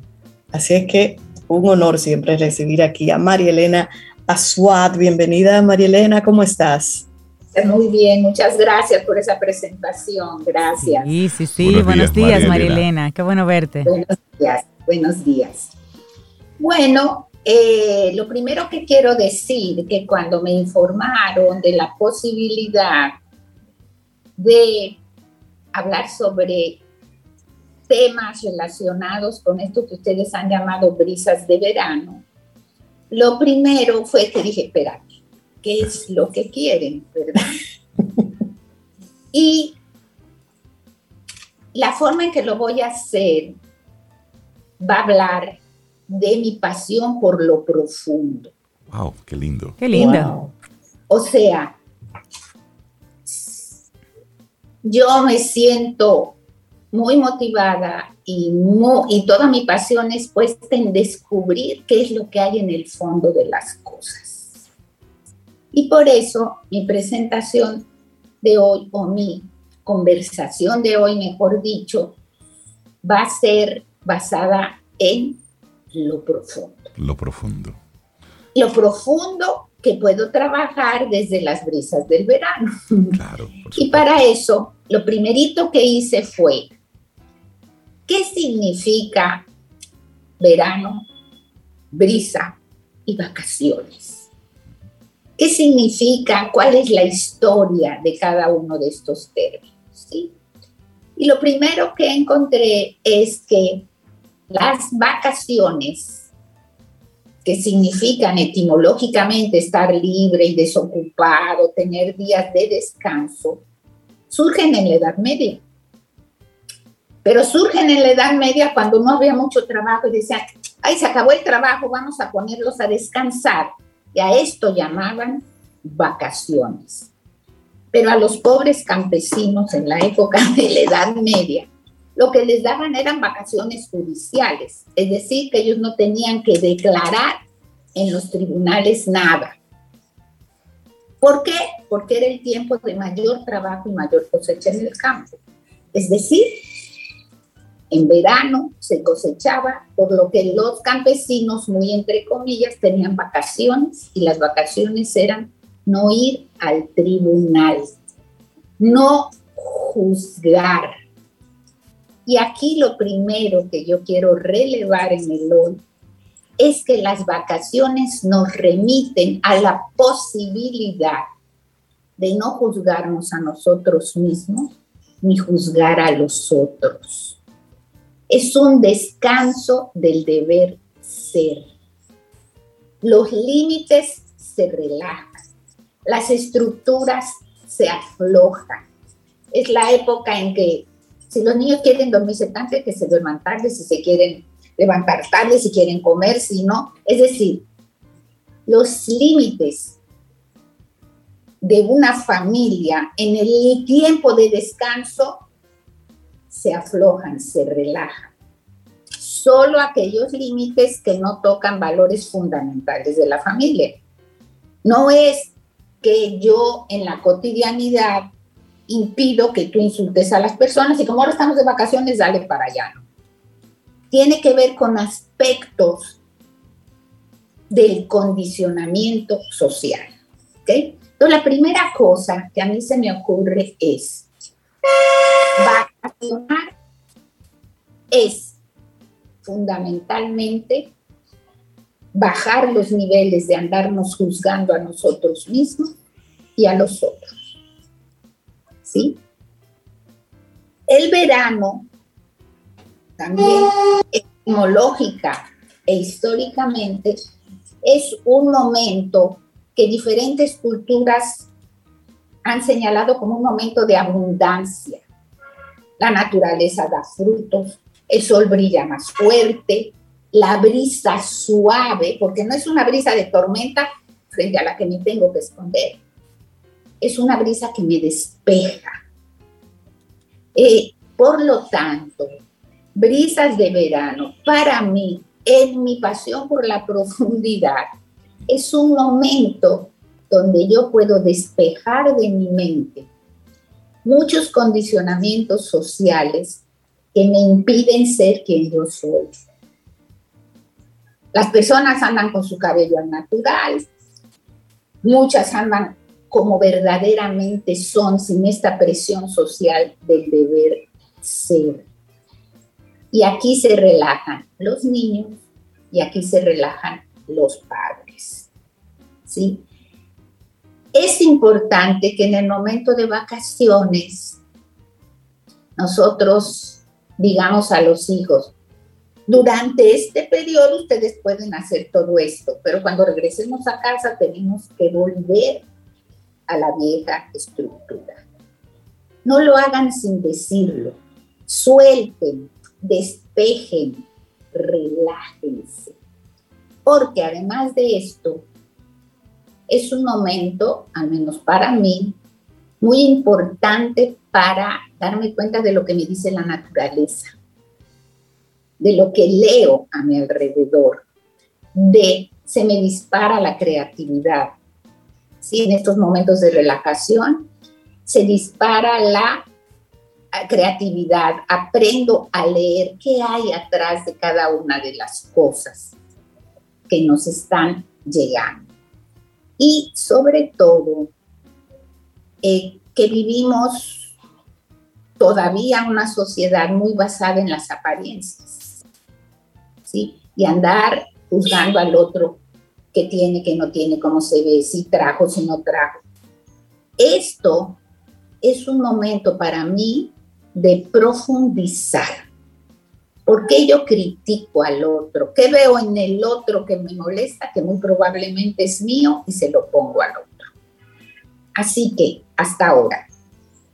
Así es que un honor siempre recibir aquí a María Elena Azuad. Bienvenida, María Elena, ¿cómo estás? Muy bien, muchas gracias por esa presentación. Gracias. Sí, sí, sí. Buenos, días, María Elena. Qué bueno verte. Buenos días, buenos días. Bueno, eh, lo primero que quiero decir que cuando me informaron de la posibilidad de hablar sobre temas relacionados con esto que ustedes han llamado brisas de verano, lo primero fue que dije, espera, ¿qué es lo que quieren, verdad? y la forma en que lo voy a hacer va a hablar de mi pasión por lo profundo. Wow, qué lindo. Qué lindo. O sea, yo me siento muy motivada y, y toda mi pasión es puesta en descubrir qué es lo que hay en el fondo de las cosas. Y por eso mi presentación de hoy, o mi conversación de hoy, mejor dicho, va a ser basada en lo profundo. Lo profundo. Lo profundo que puedo trabajar desde las brisas del verano. Claro. y para eso, lo primerito que hice fue ¿Qué significa verano, brisa y vacaciones? ¿Qué significa? ¿Cuál es la historia de cada uno de estos términos? Y lo primero que encontré es que las vacaciones, que significan etimológicamente estar libre y desocupado, tener días de descanso, surgen en la Edad Media pero surgen en la Edad Media cuando no había mucho trabajo y decían, ay, se acabó el trabajo, vamos a ponerlos a descansar. Y a esto llamaban vacaciones. Pero a los pobres campesinos en la época de la Edad Media, lo que les daban eran vacaciones judiciales, es decir, que ellos no tenían que declarar en los tribunales nada. ¿Por qué? Porque era el tiempo de mayor trabajo y mayor cosecha en el campo. Es decir, en verano se cosechaba, por lo que los campesinos, muy entre comillas, tenían vacaciones y las vacaciones eran no ir al tribunal, no juzgar. Y aquí lo primero que yo quiero relevar en el hoy es que las vacaciones nos remiten a la posibilidad de no juzgarnos a nosotros mismos ni juzgar a los otros. Es un descanso del deber ser. Los límites se relajan, las estructuras se aflojan. Es la época en que si los niños quieren dormirse tanto, que se duerman tarde, si se quieren levantar tarde, si quieren comer, si no. Es decir, los límites de una familia en el tiempo de descanso se aflojan, se relajan. Solo aquellos límites que no tocan valores fundamentales de la familia. No es que yo en la cotidianidad impido que tú insultes a las personas y como ahora estamos de vacaciones, dale para allá. Tiene que ver con aspectos del condicionamiento social. ¿okay? Entonces, la primera cosa que a mí se me ocurre es, es fundamentalmente bajar los niveles de andarnos juzgando a nosotros mismos y a los otros. ¿Sí? El verano también etimológica e históricamente es un momento que diferentes culturas han señalado como un momento de abundancia. La naturaleza da frutos, el sol brilla más fuerte, la brisa suave, porque no es una brisa de tormenta frente a la que me tengo que esconder, es una brisa que me despeja. Eh, por lo tanto, brisas de verano, para mí, en mi pasión por la profundidad, es un momento donde yo puedo despejar de mi mente muchos condicionamientos sociales que me impiden ser quien yo soy. Las personas andan con su cabello al natural, muchas andan como verdaderamente son, sin esta presión social del deber ser. Y aquí se relajan los niños y aquí se relajan los padres. ¿Sí? Es importante que en el momento de vacaciones nosotros digamos a los hijos, durante este periodo ustedes pueden hacer todo esto, pero cuando regresemos a casa tenemos que volver a la vieja estructura. No lo hagan sin decirlo. Suelten, despejen, relájense. Porque además de esto, es un momento, al menos para mí, muy importante para darme cuenta de lo que me dice la naturaleza de lo que leo a mi alrededor, de se me dispara la creatividad. ¿Sí? En estos momentos de relajación se dispara la ah, creatividad, aprendo a leer qué hay atrás de cada una de las cosas que nos están llegando. Y sobre todo, eh, que vivimos todavía una sociedad muy basada en las apariencias y andar juzgando al otro que tiene, que no tiene, cómo se ve, si trajo, si no trajo. Esto es un momento para mí de profundizar. ¿Por qué yo critico al otro? ¿Qué veo en el otro que me molesta, que muy probablemente es mío y se lo pongo al otro? Así que, hasta ahora,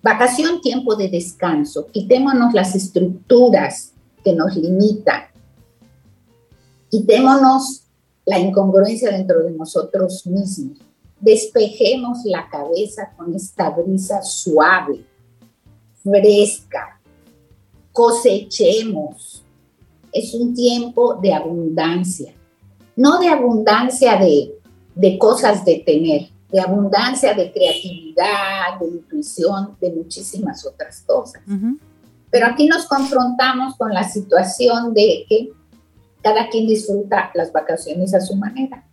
vacación, tiempo de descanso, quitémonos las estructuras que nos limitan, Quitémonos la incongruencia dentro de nosotros mismos. Despejemos la cabeza con esta brisa suave, fresca. Cosechemos. Es un tiempo de abundancia. No de abundancia de, de cosas de tener, de abundancia de creatividad, de intuición, de muchísimas otras cosas. Pero aquí nos confrontamos con la situación de que cada quien disfruta las vacaciones a su manera.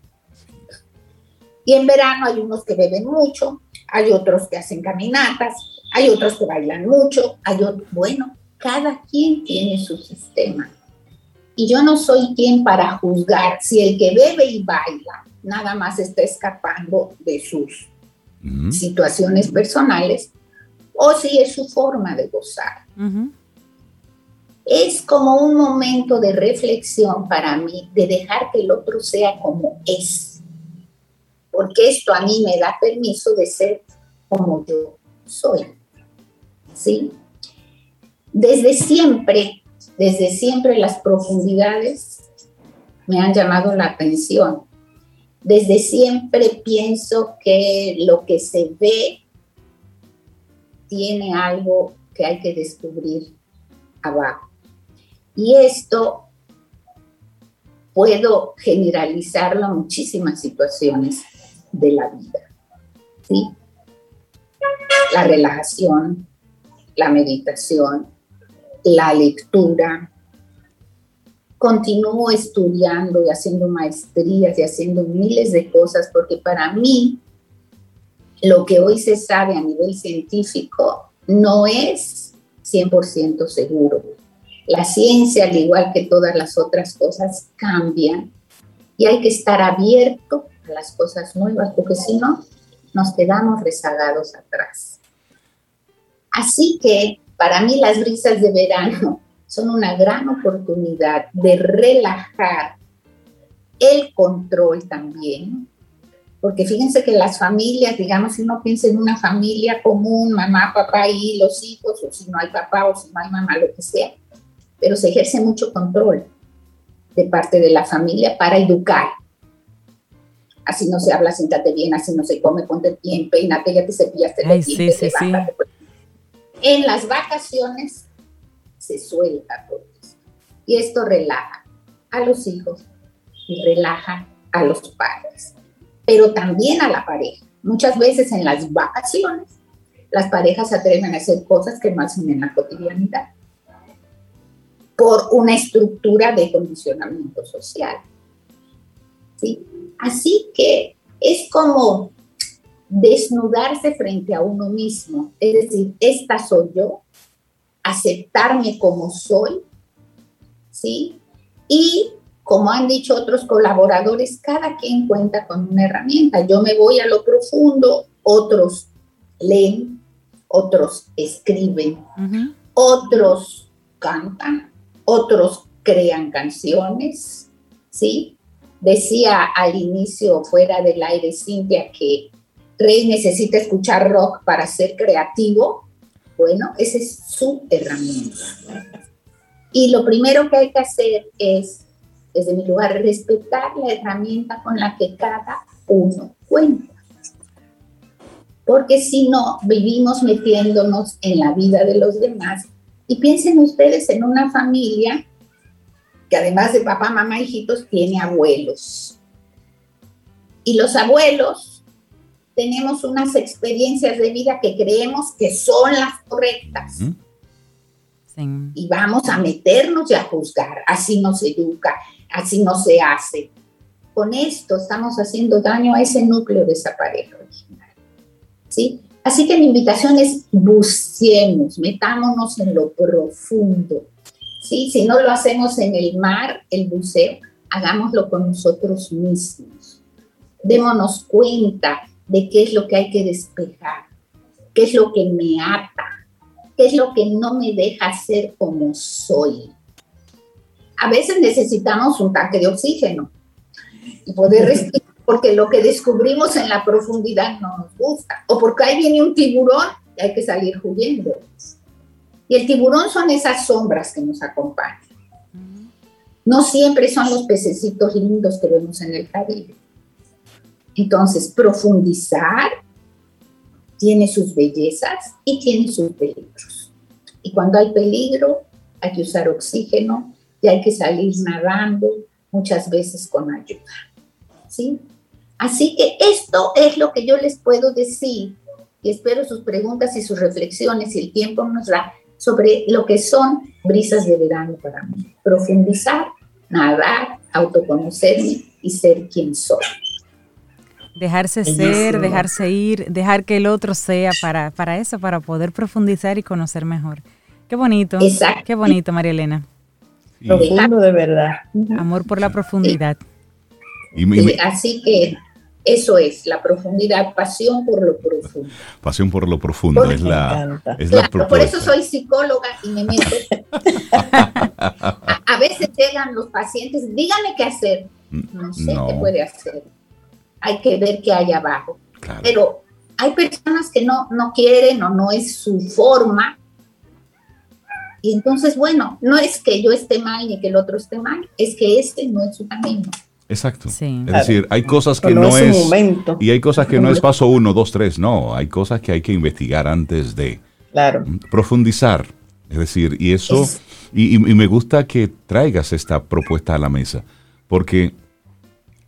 Y en verano hay unos que beben mucho, hay otros que hacen caminatas, hay otros que bailan mucho, hay otros, bueno, cada quien tiene su sistema. Y yo no soy quien para juzgar si el que bebe y baila nada más está escapando de sus situaciones personales o si es su forma de gozar. Es como un momento de reflexión para mí, de dejar que el otro sea como es, porque esto a mí me da permiso de ser como yo soy. ¿Sí? Desde siempre, desde siempre las profundidades me han llamado la atención. Desde siempre pienso que lo que se ve tiene algo que hay que descubrir abajo. Y esto puedo generalizarlo a muchísimas situaciones de la vida. ¿sí? La relajación, la meditación, la lectura. Continúo estudiando y haciendo maestrías y haciendo miles de cosas porque para mí lo que hoy se sabe a nivel científico no es 100% seguro. La ciencia, al igual que todas las otras cosas, cambian y hay que estar abierto a las cosas nuevas, porque si no, nos quedamos rezagados atrás. Así que para mí las brisas de verano son una gran oportunidad de relajar el control también, porque fíjense que las familias, digamos, si uno piensa en una familia común, mamá, papá y los hijos, o si no hay papá o si no hay mamá, lo que sea, pero se ejerce mucho control de parte de la familia para educar. Así no se habla, siéntate bien, así no se come, ponte bien, peínate, ya te cepillaste Ay, sí, sí, sí. En las vacaciones se suelta todo esto. Y esto relaja a los hijos y relaja a los padres pero también a la pareja. Muchas veces en las vacaciones, las parejas se atreven a hacer cosas que no hacen en la cotidianidad por una estructura de condicionamiento social. ¿sí? Así que es como desnudarse frente a uno mismo, es decir, esta soy yo, aceptarme como soy, ¿sí? Y como han dicho otros colaboradores, cada quien cuenta con una herramienta. Yo me voy a lo profundo, otros leen, otros escriben, otros cantan, otros crean canciones, ¿sí? Decía al inicio, fuera del aire, Cintia, que Rey necesita escuchar rock para ser creativo. Bueno, esa es su herramienta. Y lo primero que hay que hacer es desde mi lugar, respetar la herramienta con la que cada uno cuenta. Porque si no, vivimos metiéndonos en la vida de los demás. Y piensen ustedes en una familia que además de papá, mamá, hijitos, tiene abuelos. Y los abuelos tenemos unas experiencias de vida que creemos que son las correctas. Y vamos a meternos y a juzgar. Así nos educa, así no se hace. Con esto estamos haciendo daño a ese núcleo de esa pareja original. ¿sí? Así que la invitación es buceemos, metámonos en lo profundo. ¿sí? Si no lo hacemos en el mar, el buceo, hagámoslo con nosotros mismos. Démonos cuenta de qué es lo que hay que despejar, qué es lo que me ata, qué es lo que no me deja ser como soy a veces necesitamos un tanque de oxígeno y poder respirar, porque lo que descubrimos en la profundidad no nos gusta, o porque ahí viene un tiburón y hay que salir huyendo. Y el tiburón son esas sombras que nos acompañan. No siempre son los pececitos lindos que vemos en el Caribe. Entonces, profundizar tiene sus bellezas y tiene sus peligros. Y cuando hay peligro, hay que usar oxígeno, y hay que salir nadando muchas veces con ayuda. ¿sí? Así que esto es lo que yo les puedo decir y espero sus preguntas y sus reflexiones y el tiempo nos da sobre lo que son brisas de verano para mí. Profundizar, nadar, autoconocerme y ser quien soy. Dejarse ser, dejarse ir, dejar que el otro sea para, para eso, para poder profundizar y conocer mejor. Qué bonito. Exacto. Qué bonito, María Elena. Profundo de verdad. Amor por la profundidad. así que eso es la profundidad, pasión por lo profundo. Pasión por lo profundo es la, es Por eso soy psicóloga y me meto. a, veces llegan los pacientes, díganme qué hacer. No sé qué puede hacer. Hay que ver qué hay abajo. Pero hay personas que no, no quieren o no es su forma. Y entonces, bueno, no es que yo esté mal ni que el otro esté mal, es que este no es su camino. Exacto. Es decir, hay cosas que no, es, y hay cosas que no es paso uno, dos, tres, no, hay cosas que hay que investigar antes de claro. profundizar. Es decir, y eso, y, me gusta que traigas esta propuesta a la mesa, porque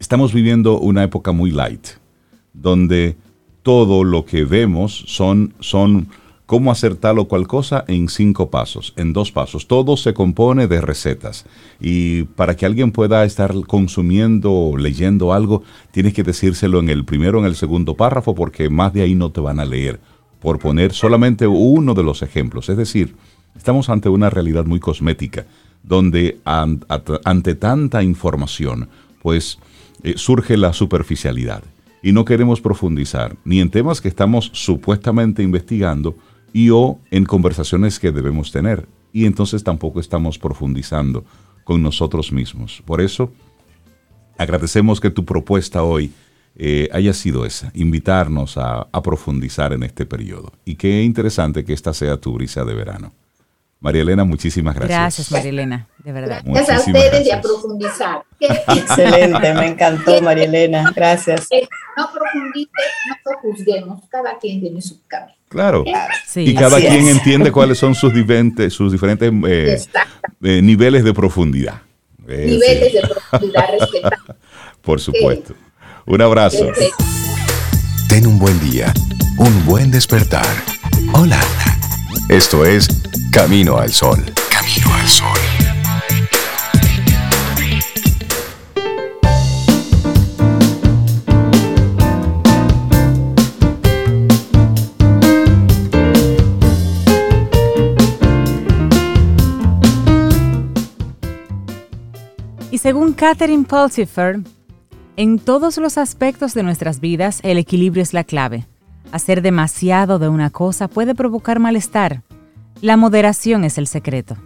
estamos viviendo una época muy light, donde todo lo que vemos son, son cómo hacer tal o cual cosa en cinco pasos, en dos pasos. Todo se compone de recetas. Y para que alguien pueda estar consumiendo o leyendo algo, tienes que decírselo en el primero o en el segundo párrafo, porque más de ahí no te van a leer. Por poner solamente uno de los ejemplos. Es decir, estamos ante una realidad muy cosmética, donde ante tanta información, pues eh, surge la superficialidad. Y no queremos profundizar ni en temas que estamos supuestamente investigando, y o en conversaciones que debemos tener. Y entonces tampoco estamos profundizando con nosotros mismos. Por eso, agradecemos que tu propuesta hoy eh, haya sido esa, invitarnos a, profundizar en este periodo. Y qué interesante que esta sea tu brisa de verano. María Elena, muchísimas gracias. Gracias, María Elena, de verdad. Gracias a ustedes y a profundizar. Excelente, me encantó, María Elena. Gracias. No profundice, no juzguemos, cada quien tiene su camino. Claro. y cada quien entiende cuáles son sus diferentes, sus diferentes eh, eh, niveles de profundidad. niveles de profundidad respetados. Por supuesto. Un abrazo. Ten un buen día, un buen despertar. Hola. Esto es Camino al Sol. Camino al Sol. según Catherine Pulsifer, en todos los aspectos de nuestras vidas el equilibrio es la clave. Hacer demasiado de una cosa puede provocar malestar. La moderación es el secreto.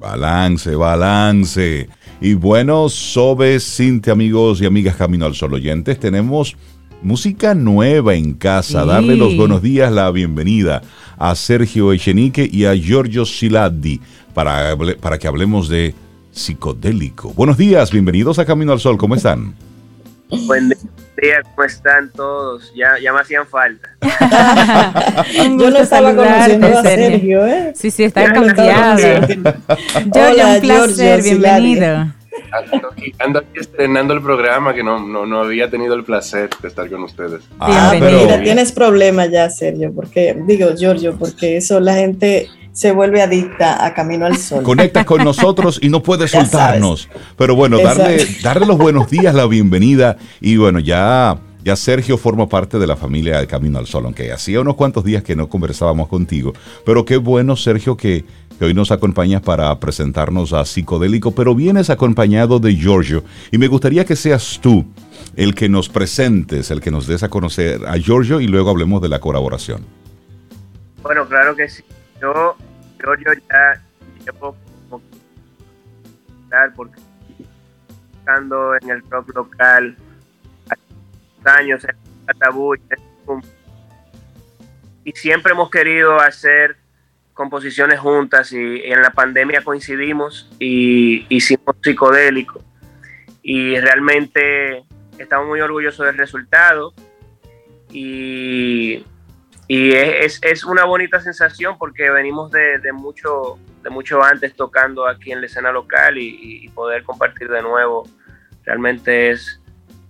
Balance, balance. Y bueno, Sobes, Cintia, amigos y amigas Camino al Sol oyentes, tenemos música nueva en casa. Darle los buenos días, la bienvenida a Sergio Echenique y a Giorgio Siladi para, para que hablemos de psicodélico. Buenos días, bienvenidos a Camino al Sol, ¿cómo están? Buen día, ¿cómo están todos? Ya, ya me hacían falta. Yo no estaba conociendo a Sergio, ¿eh? Sí, sí, está cambiado. Hola, un placer, bienvenido. Ando aquí, estrenando el programa que no, no, no, había tenido el placer de estar con ustedes. Ah, pero... tienes problemas ya, Sergio, porque, digo, Giorgio, porque eso la gente se vuelve adicta a Camino al Sol. Conectas con nosotros y no puedes soltarnos. Pero bueno, darle, darle los buenos días, la bienvenida. Y bueno, ya, ya Sergio forma parte de la familia de Camino al Sol, aunque hacía unos cuantos días que no conversábamos contigo. Pero qué bueno, Sergio, que, hoy nos acompañas para presentarnos a Psicodélico, pero vienes acompañado de Giorgio. Y me gustaría que seas tú el que nos presentes, el que nos des a conocer a Giorgio y luego hablemos de la colaboración. Bueno, claro que sí. Yo yo, ya llevo como porque estando en el rock local hace años en Atabú y siempre hemos querido hacer composiciones juntas y, en la pandemia coincidimos y hicimos psicodélico. Y realmente estamos muy orgullosos del resultado y y es, es, una bonita sensación porque venimos de, de, mucho, de mucho antes tocando aquí en la escena local y, poder compartir de nuevo realmente es,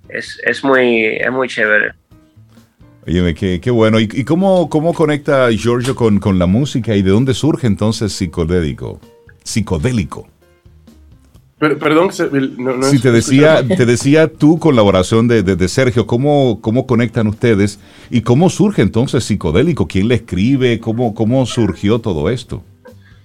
es, es, muy, es muy chévere. Oye, qué, qué bueno. ¿Y, cómo, cómo conecta Giorgio con, con, la música y de dónde surge entonces psicodélico? Psicodélico perdón, no, sí, te decía, te decía tu colaboración de, Sergio, ¿cómo, ¿cómo conectan ustedes y cómo surge entonces Psicodélico? ¿Quién le escribe? ¿Cómo, cómo surgió todo esto?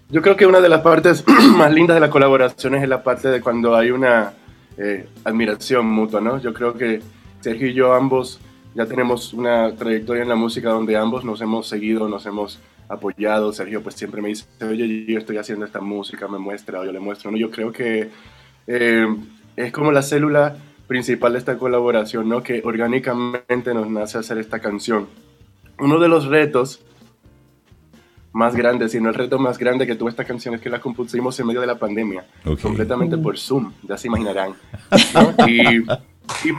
Yo creo que una de las partes más lindas de la colaboración es la parte de cuando hay una eh, admiración mutua, ¿no? Yo creo que Sergio y yo ambos ya tenemos una trayectoria en la música donde ambos nos hemos seguido, nos hemos apoyado. Sergio pues siempre me dice, oye, yo estoy haciendo esta música, me muestra, o yo le muestro. ¿no? Yo creo que eh, es como la célula principal de esta colaboración, ¿no? Que orgánicamente nos nace hacer esta canción. Uno de los retos más grandes, sino el reto más grande que tuvo esta canción es que la compusimos en medio de la pandemia, completamente por Zoom, ya se imaginarán. Y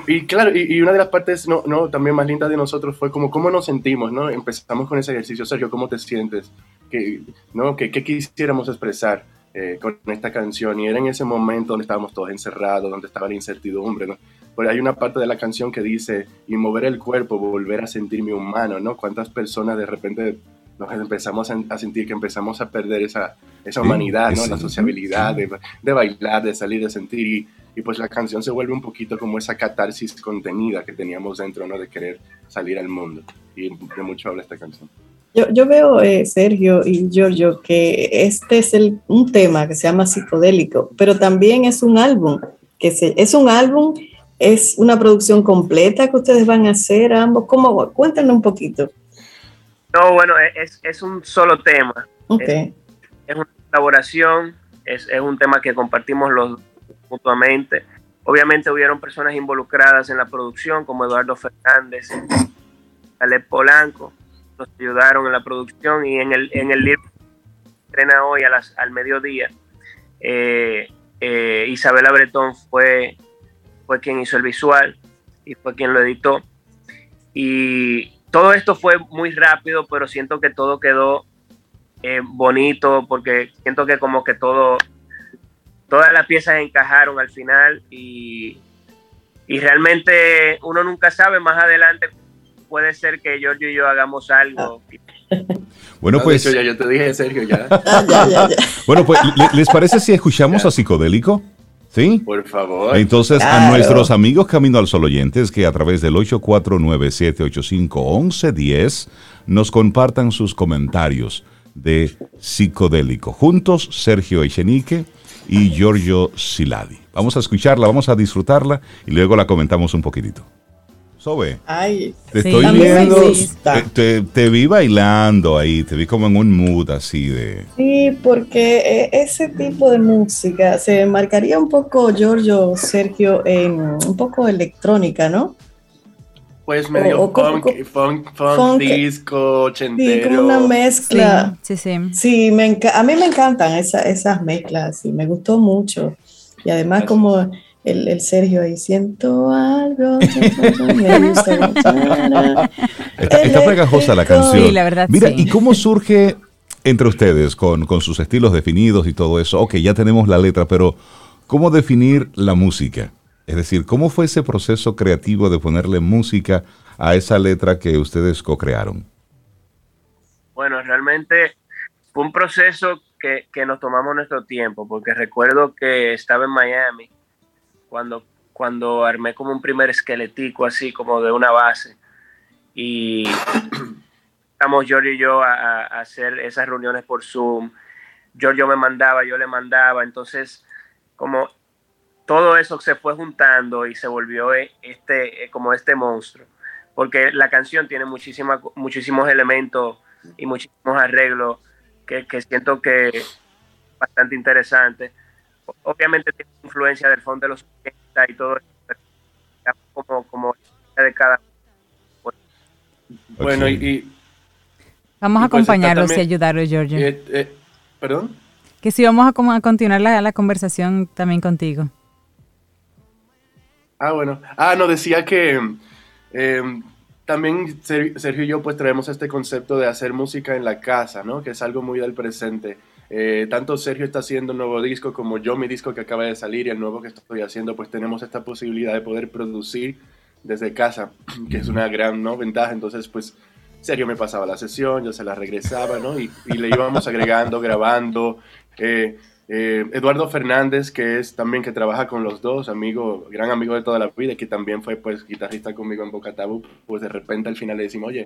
y, claro, y, una de las partes no, no, también más lindas de nosotros fue como cómo nos sentimos, ¿no? Empezamos con ese ejercicio, Sergio, ¿cómo te sientes? ¿Qué, ¿no? ¿Qué, qué quisiéramos expresar eh, con esta canción? Y era en ese momento donde estábamos todos encerrados, donde estaba la incertidumbre, ¿no? Pero hay una parte de la canción que dice, y mover el cuerpo, volver a sentirme humano, ¿no? ¿Cuántas personas de repente nos empezamos a, sentir que empezamos a perder esa, esa humanidad, ¿no? La sociabilidad, de, de, bailar, de salir, de sentir. Y, y pues la canción se vuelve un poquito como esa catarsis contenida que teníamos dentro, ¿no? De querer salir al mundo. Y de mucho habla esta canción. Yo, yo veo, eh, Sergio y Giorgio, que este es el, un tema que se llama psicodélico, pero también es un álbum, que se, es un álbum, es una producción completa que ustedes van a hacer ambos. ¿Cómo? Cuéntanos un poquito. No, bueno, es, es un solo tema. Okay. Es, una colaboración, es, es un tema que compartimos los mutuamente. Obviamente hubieron personas involucradas en la producción, como Eduardo Fernández, Caleb Polanco, nos ayudaron en la producción y en el, en el libro que estrena hoy a las, al mediodía. Eh, eh, Isabela Bretón fue, fue quien hizo el visual y fue quien lo editó. Y todo esto fue muy rápido, pero siento que todo quedó eh, bonito porque siento que como que todo todas las piezas encajaron al final y, y realmente uno nunca sabe, más adelante puede ser que Giorgio y yo hagamos algo. Bueno, pues. ya yo te dije, Sergio, ya. bueno, pues, ¿les parece si escuchamos a Psicodélico? ¿Sí? Por favor. Entonces, a nuestros amigos Camino al Sol oyentes que a través del 8497851110 nos compartan sus comentarios de Psicodélico. Juntos, Sergio Echenique y Giorgio Siladi. Vamos a escucharla, vamos a disfrutarla y luego la comentamos un poquitito. Sobe, Ay, te estoy viendo, te, vi bailando ahí, te vi como en un mood así de... Sí, porque eh, ese tipo de música se marcaría un poco, Giorgio, Sergio, en un poco electrónica, ¿no? Pues medio funk, funk, disco, ochentero. Sí, como una mezcla. Sí, sí. Sí, me a mí me encantan esas mezclas y me gustó mucho. Y además como el, el Sergio ahí, siento algo. está, pegajosa la canción. Sí, la verdad. Mira, ¿y cómo surge entre ustedes con, con sus estilos definidos y todo eso? Ok, ya tenemos la letra, pero ¿cómo definir la música? Es decir, ¿cómo fue ese proceso creativo de ponerle música a esa letra que ustedes co-crearon? Bueno, realmente fue un proceso que, nos tomamos nuestro tiempo, porque recuerdo que estaba en Miami cuando, cuando armé como un primer esqueletico así como de una base y estamos Giorgio y yo a, a, hacer esas reuniones por Zoom. Giorgio me mandaba, yo le mandaba, entonces como todo eso se fue juntando y se volvió eh, este, eh, como este monstruo. Porque la canción tiene muchísima, muchísimos elementos y muchísimos arreglos que, siento que es bastante interesante. Obviamente tiene influencia del fondo de los 80 y todo eso, como, como de cada. Bueno, y, Vamos a pues acompañarlos y ayudarlos, Giorgio. Eh, ¿Perdón? Que sí, vamos a, a continuar la, la conversación también contigo. Ah, bueno. Ah, no, decía que em, también Sergio y yo pues traemos este concepto de hacer música en la casa, ¿no? Que es algo muy del presente. Eh, tanto Sergio está haciendo un nuevo disco como yo mi disco que acaba de salir y el nuevo que estoy haciendo, pues tenemos esta posibilidad de poder producir desde casa, que es una gran ventaja. Entonces, pues Sergio me pasaba la sesión, yo se la regresaba, ¿no? Y, y le íbamos agregando, grabando. Eh, eh, Eduardo Fernández, que es también que trabaja con los dos, amigo, gran amigo de toda la vida, que también fue pues guitarrista conmigo en Boca Tabú, pues de repente al final le decimos, oye,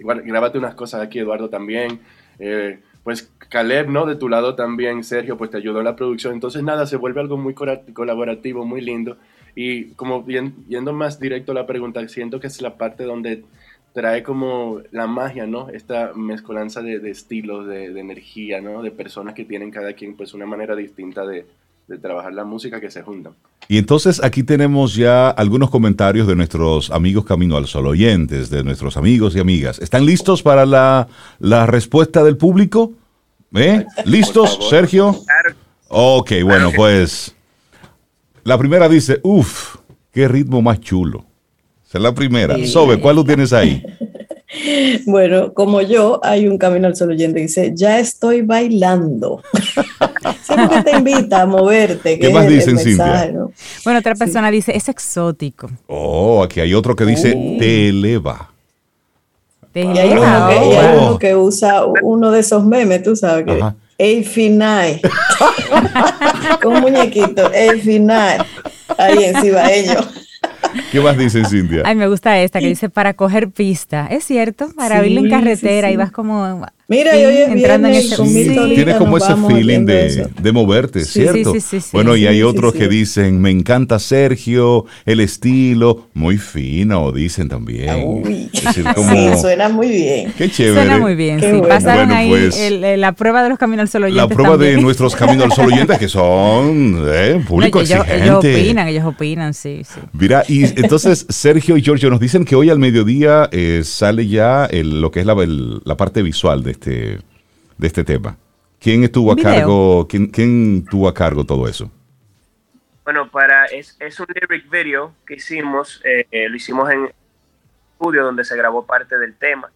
igual, grábate unas cosas aquí, Eduardo también. Eh, pues Caleb, ¿no? De tu lado también, Sergio, pues te ayudó en la producción. Entonces, nada, se vuelve algo muy colaborativo, muy lindo. Y como yendo más directo a la pregunta, siento que es la parte donde trae como la magia, ¿no? Esta mezcolanza de, estilos, de, energía, ¿no? De personas que tienen cada quien pues una manera distinta de, de trabajar la música que se juntan. Y entonces aquí tenemos ya algunos comentarios de nuestros amigos Camino al Sol oyentes, de nuestros amigos y amigas. ¿Están listos para la, la respuesta del público? ¿Eh? ¿Listos, Sergio? Ok, bueno, pues la primera dice, uff, qué ritmo más chulo. Esa es la primera. Sobe, ¿cuál lo tienes ahí? Bueno, como yo, hay un camino al sol oyente dice, ya estoy bailando. Siempre te invita a moverte. ¿Qué más dicen, Cintia? Bueno, otra persona dice, es exótico. Oh, aquí hay otro que dice, oh. te eleva. Te y hay, uno que, hay uno que, usa uno de esos memes, tú sabes que... El final. Con un muñequito. El final. Ahí encima ellos. ¿Qué más dice Cintia? Ay, me gusta esta que dice para coger pista. Es cierto, para sí, en carretera y vas como Mira, yo entrando en ese Tienes como ese feeling de, de, moverte, ¿cierto? bueno, y hay otros que dicen, me encanta Sergio, el estilo, muy fino, dicen también. Uy. Sí, suena muy bien. Qué chévere. Suena muy bien, sí. Pasaron ahí pues, la prueba de los Caminos al Sol oyentes La prueba de nuestros Caminos al Sol oyentes que son eh, público ellos, exigente. Ellos opinan, ellos opinan, sí, sí. Mira, y entonces Sergio y Giorgio nos dicen que hoy al mediodía eh, sale ya el, lo que es la, la parte visual de este, de este tema? ¿Quién estuvo a cargo, quién, quién tuvo a cargo todo eso? Bueno, para es, es un lyric video que hicimos, eh, eh, lo hicimos en estudio donde se grabó parte del tema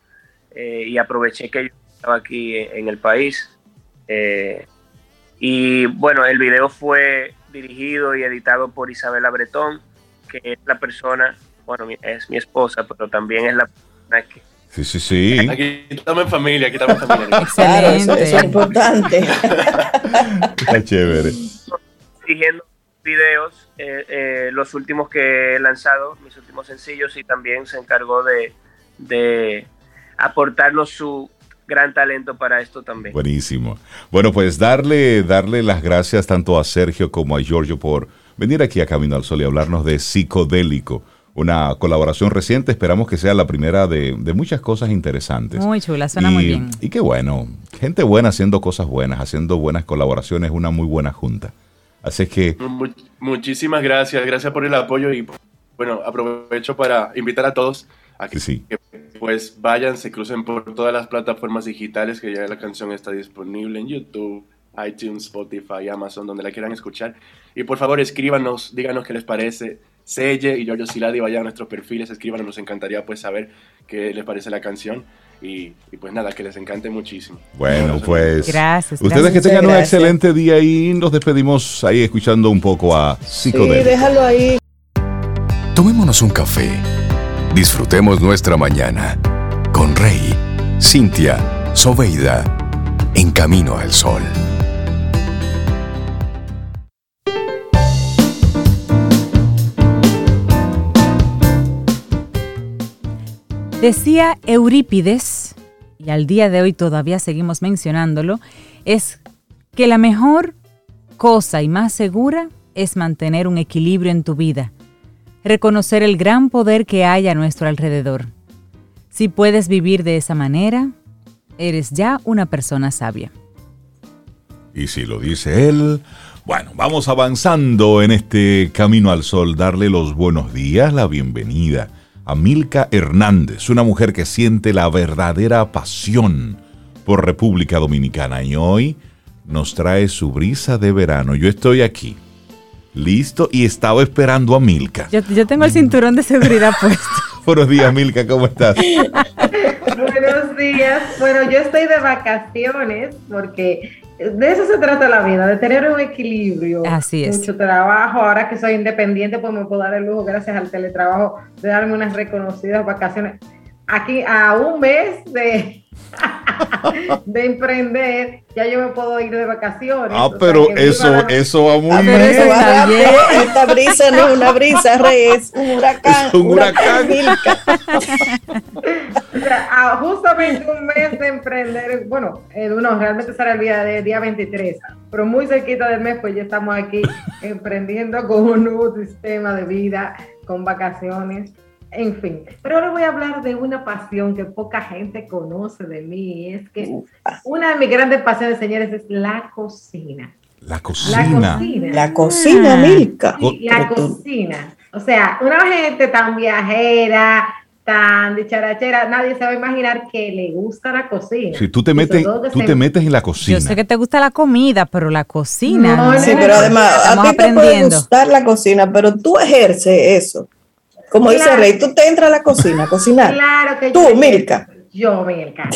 eh, y aproveché que yo estaba aquí en, el país. y bueno, el video fue dirigido y editado por Isabela Bretón, que es la persona, bueno, es mi esposa, pero también es la persona que Sí, sí, sí. Aquí estamos en familia, aquí estamos en familia. Claro, eso, es importante. Está chévere. Dirigiendo videos, eh, eh, los últimos que he lanzado, mis últimos sencillos, y también se encargó de, de aportarnos su gran talento para esto también. Buenísimo. Bueno, pues darle, darle las gracias tanto a Sergio como a Giorgio por venir aquí a Camino al Sol y hablarnos de psicodélico una colaboración reciente. Esperamos que sea la primera de, muchas cosas interesantes. Muy chula, suena muy bien. Y qué bueno, gente buena haciendo cosas buenas, haciendo buenas colaboraciones, una muy buena junta. Así que... muchísimas gracias, gracias por el apoyo y bueno, aprovecho para invitar a todos a que, sí. pues vayan, se crucen por todas las plataformas digitales que ya la canción está disponible en YouTube, iTunes, Spotify, Amazon, donde la quieran escuchar. Y por favor escríbanos, díganos qué les parece Selle y Giorgio Siladi vayan a nuestros perfiles, escriban, nos encantaría pues saber qué les parece la canción. Y, pues nada, que les encante muchísimo. Bueno, pues. Gracias. Ustedes que tengan un excelente día y nos despedimos ahí escuchando un poco a Psicodélico. Sí, déjalo ahí. Tomémonos un café. Disfrutemos nuestra mañana con Rey, Cintia, Soveida, en camino al sol. Decía Eurípides, y al día de hoy todavía seguimos mencionándolo, es que la mejor cosa y más segura es mantener un equilibrio en tu vida, reconocer el gran poder que hay a nuestro alrededor. Si puedes vivir de esa manera, eres ya una persona sabia. Y si lo dice él, bueno, vamos avanzando en este camino al sol, darle los buenos días, la bienvenida a Milka Hernández, una mujer que siente la verdadera pasión por República Dominicana y hoy nos trae su brisa de verano. Yo estoy aquí, listo y estaba esperando a Milka. Yo, tengo el cinturón de seguridad puesto. Buenos días, Milka, ¿cómo estás? Buenos días. Bueno, yo estoy de vacaciones porque de eso se trata la vida, de tener un equilibrio. Así es. Mucho trabajo. Ahora que soy independiente, pues me puedo dar el lujo, gracias al teletrabajo, de darme unas reconocidas vacaciones. Aquí a un mes de, de emprender, ya yo me puedo ir de vacaciones. Ah, pero eso, eso va muy ah, bien. Esta brisa no es una brisa, Rey, es un huracán. Es un huracán. o Mira, justamente un mes de emprender, bueno, no, realmente será el día, de, día 23, pero muy cerquita del mes, pues ya estamos aquí emprendiendo con un nuevo sistema de vida, con vacaciones, en fin. Pero ahora voy a hablar de una pasión que poca gente conoce de mí, es que una de mis grandes pasiones, señores, es la cocina. La cocina. La cocina, la cocina Milka. la cocina. O sea, una gente tan viajera, tan dicharachera, nadie se va a imaginar que le gusta la cocina. Si tú te metes, tú te metes en la cocina. Yo sé que te gusta la comida, pero la cocina. No, sí, pero además a ti te puede gustar la cocina, pero tú ejerces eso. Como dice Rey, tú te entras a la cocina a cocinar. Claro que tú, Milka. Yo, Milka.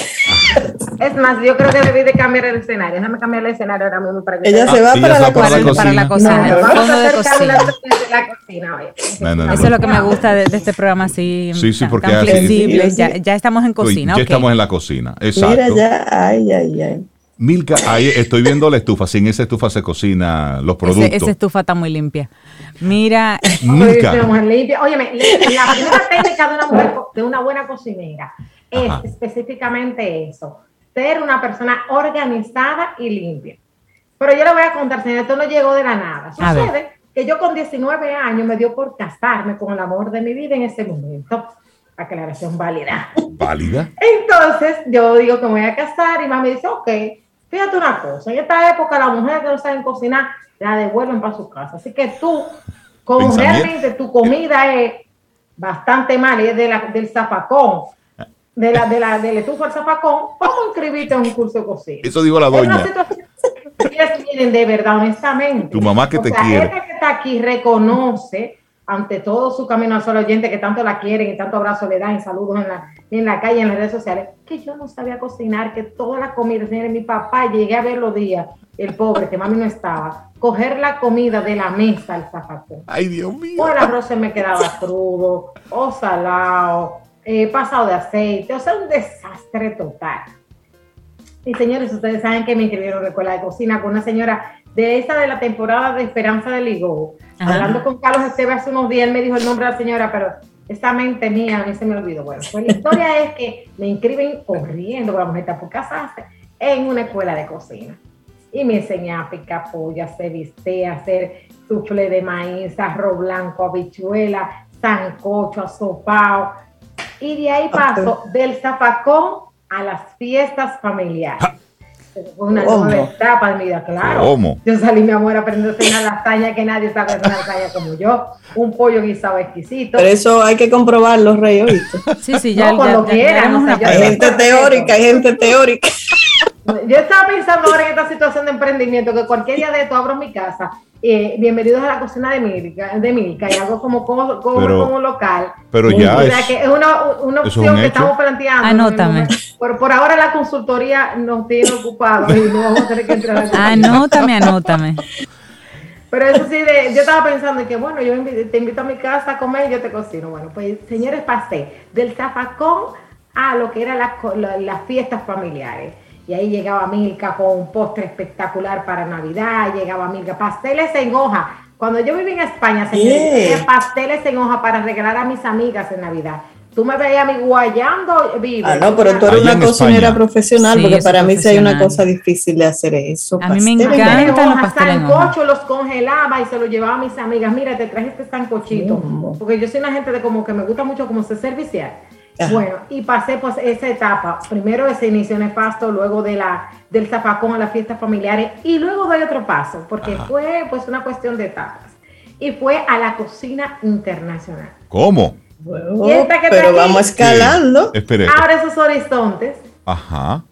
Es más, yo creo que debí de cambiar el escenario. Déjame cambiar el escenario ahora mismo para que Ella se va, para, la para, la para, la cocina. No, vamos a hacer la, la cocina hoy. Eso es lo que me gusta de, de este programa así. Sí, sí, porque tan flexible. Ya, ya, estamos en cocina. Ya okay. estamos en la cocina. Exacto. Mira ya, ay, ay, ay. Milka, ahí estoy viendo la estufa. Sin esa estufa se cocina los productos. Ese, esa estufa está muy limpia. Mira, Milka. Óyeme, la primera técnica de una mujer, de una buena cocinera es Ajá. específicamente eso, ser una persona organizada y limpia. Pero yo le voy a contar, señor, esto no llegó de la nada. Sucede que yo con 19 años me dio por casarme con el amor de mi vida en ese momento. Aclaración válida. ¿Válida? Entonces yo digo que me voy a casar y mami dice, ok, fíjate una cosa, en esta época las mujeres que no saben cocinar la devuelven para su casa. Así que tú, como realmente tu comida es bastante mal es de la, del zapacón, de la, de la, del estufa al zapacón, a inscribirte en un curso de cocina. Eso digo la doña. Ellas vienen de verdad, honestamente. Tu mamá que o te sea, quiere. Gente que está aquí reconoce ante todo su camino al sol oyente que tanto la quieren y tanto abrazo le dan y saludos en la, en la calle, en las redes sociales, que yo no sabía cocinar, que toda la comida, señores, mi papá, llegué a ver los días, el pobre, que mami no estaba, coger la comida de la mesa al zapatón. Ay, Dios mío. O el arroz se me quedaba crudo, o salado, eh, pasado de aceite, o sea, un desastre total. Y señores, ustedes saben que me inscribieron en la escuela de cocina con una señora de esa de la temporada de Esperanza de Ligo. Hablando con Carlos Esteban hace unos días, él me dijo el nombre de la señora, pero esa mente mía a mí se me olvidó. Bueno, pues la historia es que me inscriben corriendo la mujer por casarse en una escuela de cocina. Y me enseñé a picar pollo, a hacer bistec, a hacer suflé de maíz, arroz blanco, habichuela, sancocho, asopao. Y de ahí paso del zafacón a las fiestas familiares. Una nueva etapa de mi vida, claro. ¿Cómo? Yo salí, mi amor, aprendiendo a hacer una lasaña que nadie sabe hacer una lasaña como yo. Un pollo guisado exquisito. Pero eso hay que comprobarlo, Rey, ¿oíste? Sí, sí, ya, No, cuando ya- ya quieran, o sea, Hay gente teórica, hay gente teórica. Yo estaba pensando ahora en esta situación de emprendimiento, que cualquier día de esto abro mi casa. Eh, bienvenidos a la cocina de Milka, de Milka y hago como, como, como, Pero- como local. pero ya O sea, es- que es una, una es opción un que estamos planteando. Anótame. Por, por ahora la consultoría nos tiene ocupados y no vamos a tener que entrar a. Anótame, anótame. Pero eso sí, de, yo estaba pensando en que, bueno, yo te invito a mi casa a comer y yo te cocino. Bueno, pues, señores, pasé del zafacón a lo que eran las, las fiestas familiares. Y ahí llegaba Milka con un postre espectacular para Navidad, llegaba Milka, pasteles en hoja. Cuando yo viví en España, señores, Yeah. tenía pasteles en hoja para regalar a mis amigas en Navidad. Tú me veías a mí guayando, vive. Ah, no, pero tú eres Allá una cocinera España. profesional, Sí, porque para mí sí hay una cosa difícil de hacer eso. A mí me encantan los pasteles sancocho los congelaba y se los llevaba a mis amigas. Mira, te traje este sancochito. Mm. Porque yo soy una gente de como que me gusta mucho como ser servicial. Ajá. Bueno, y pasé pues esa etapa. Primero ese inicio nefasto, luego de la, del zafacón a las fiestas familiares y luego doy otro paso, porque fue pues una cuestión de etapas. Y fue a la cocina internacional. ¿Cómo? Bueno, Y esta que pero vamos escalando. Sí. Espere. Ahora esos horizontes Ajá.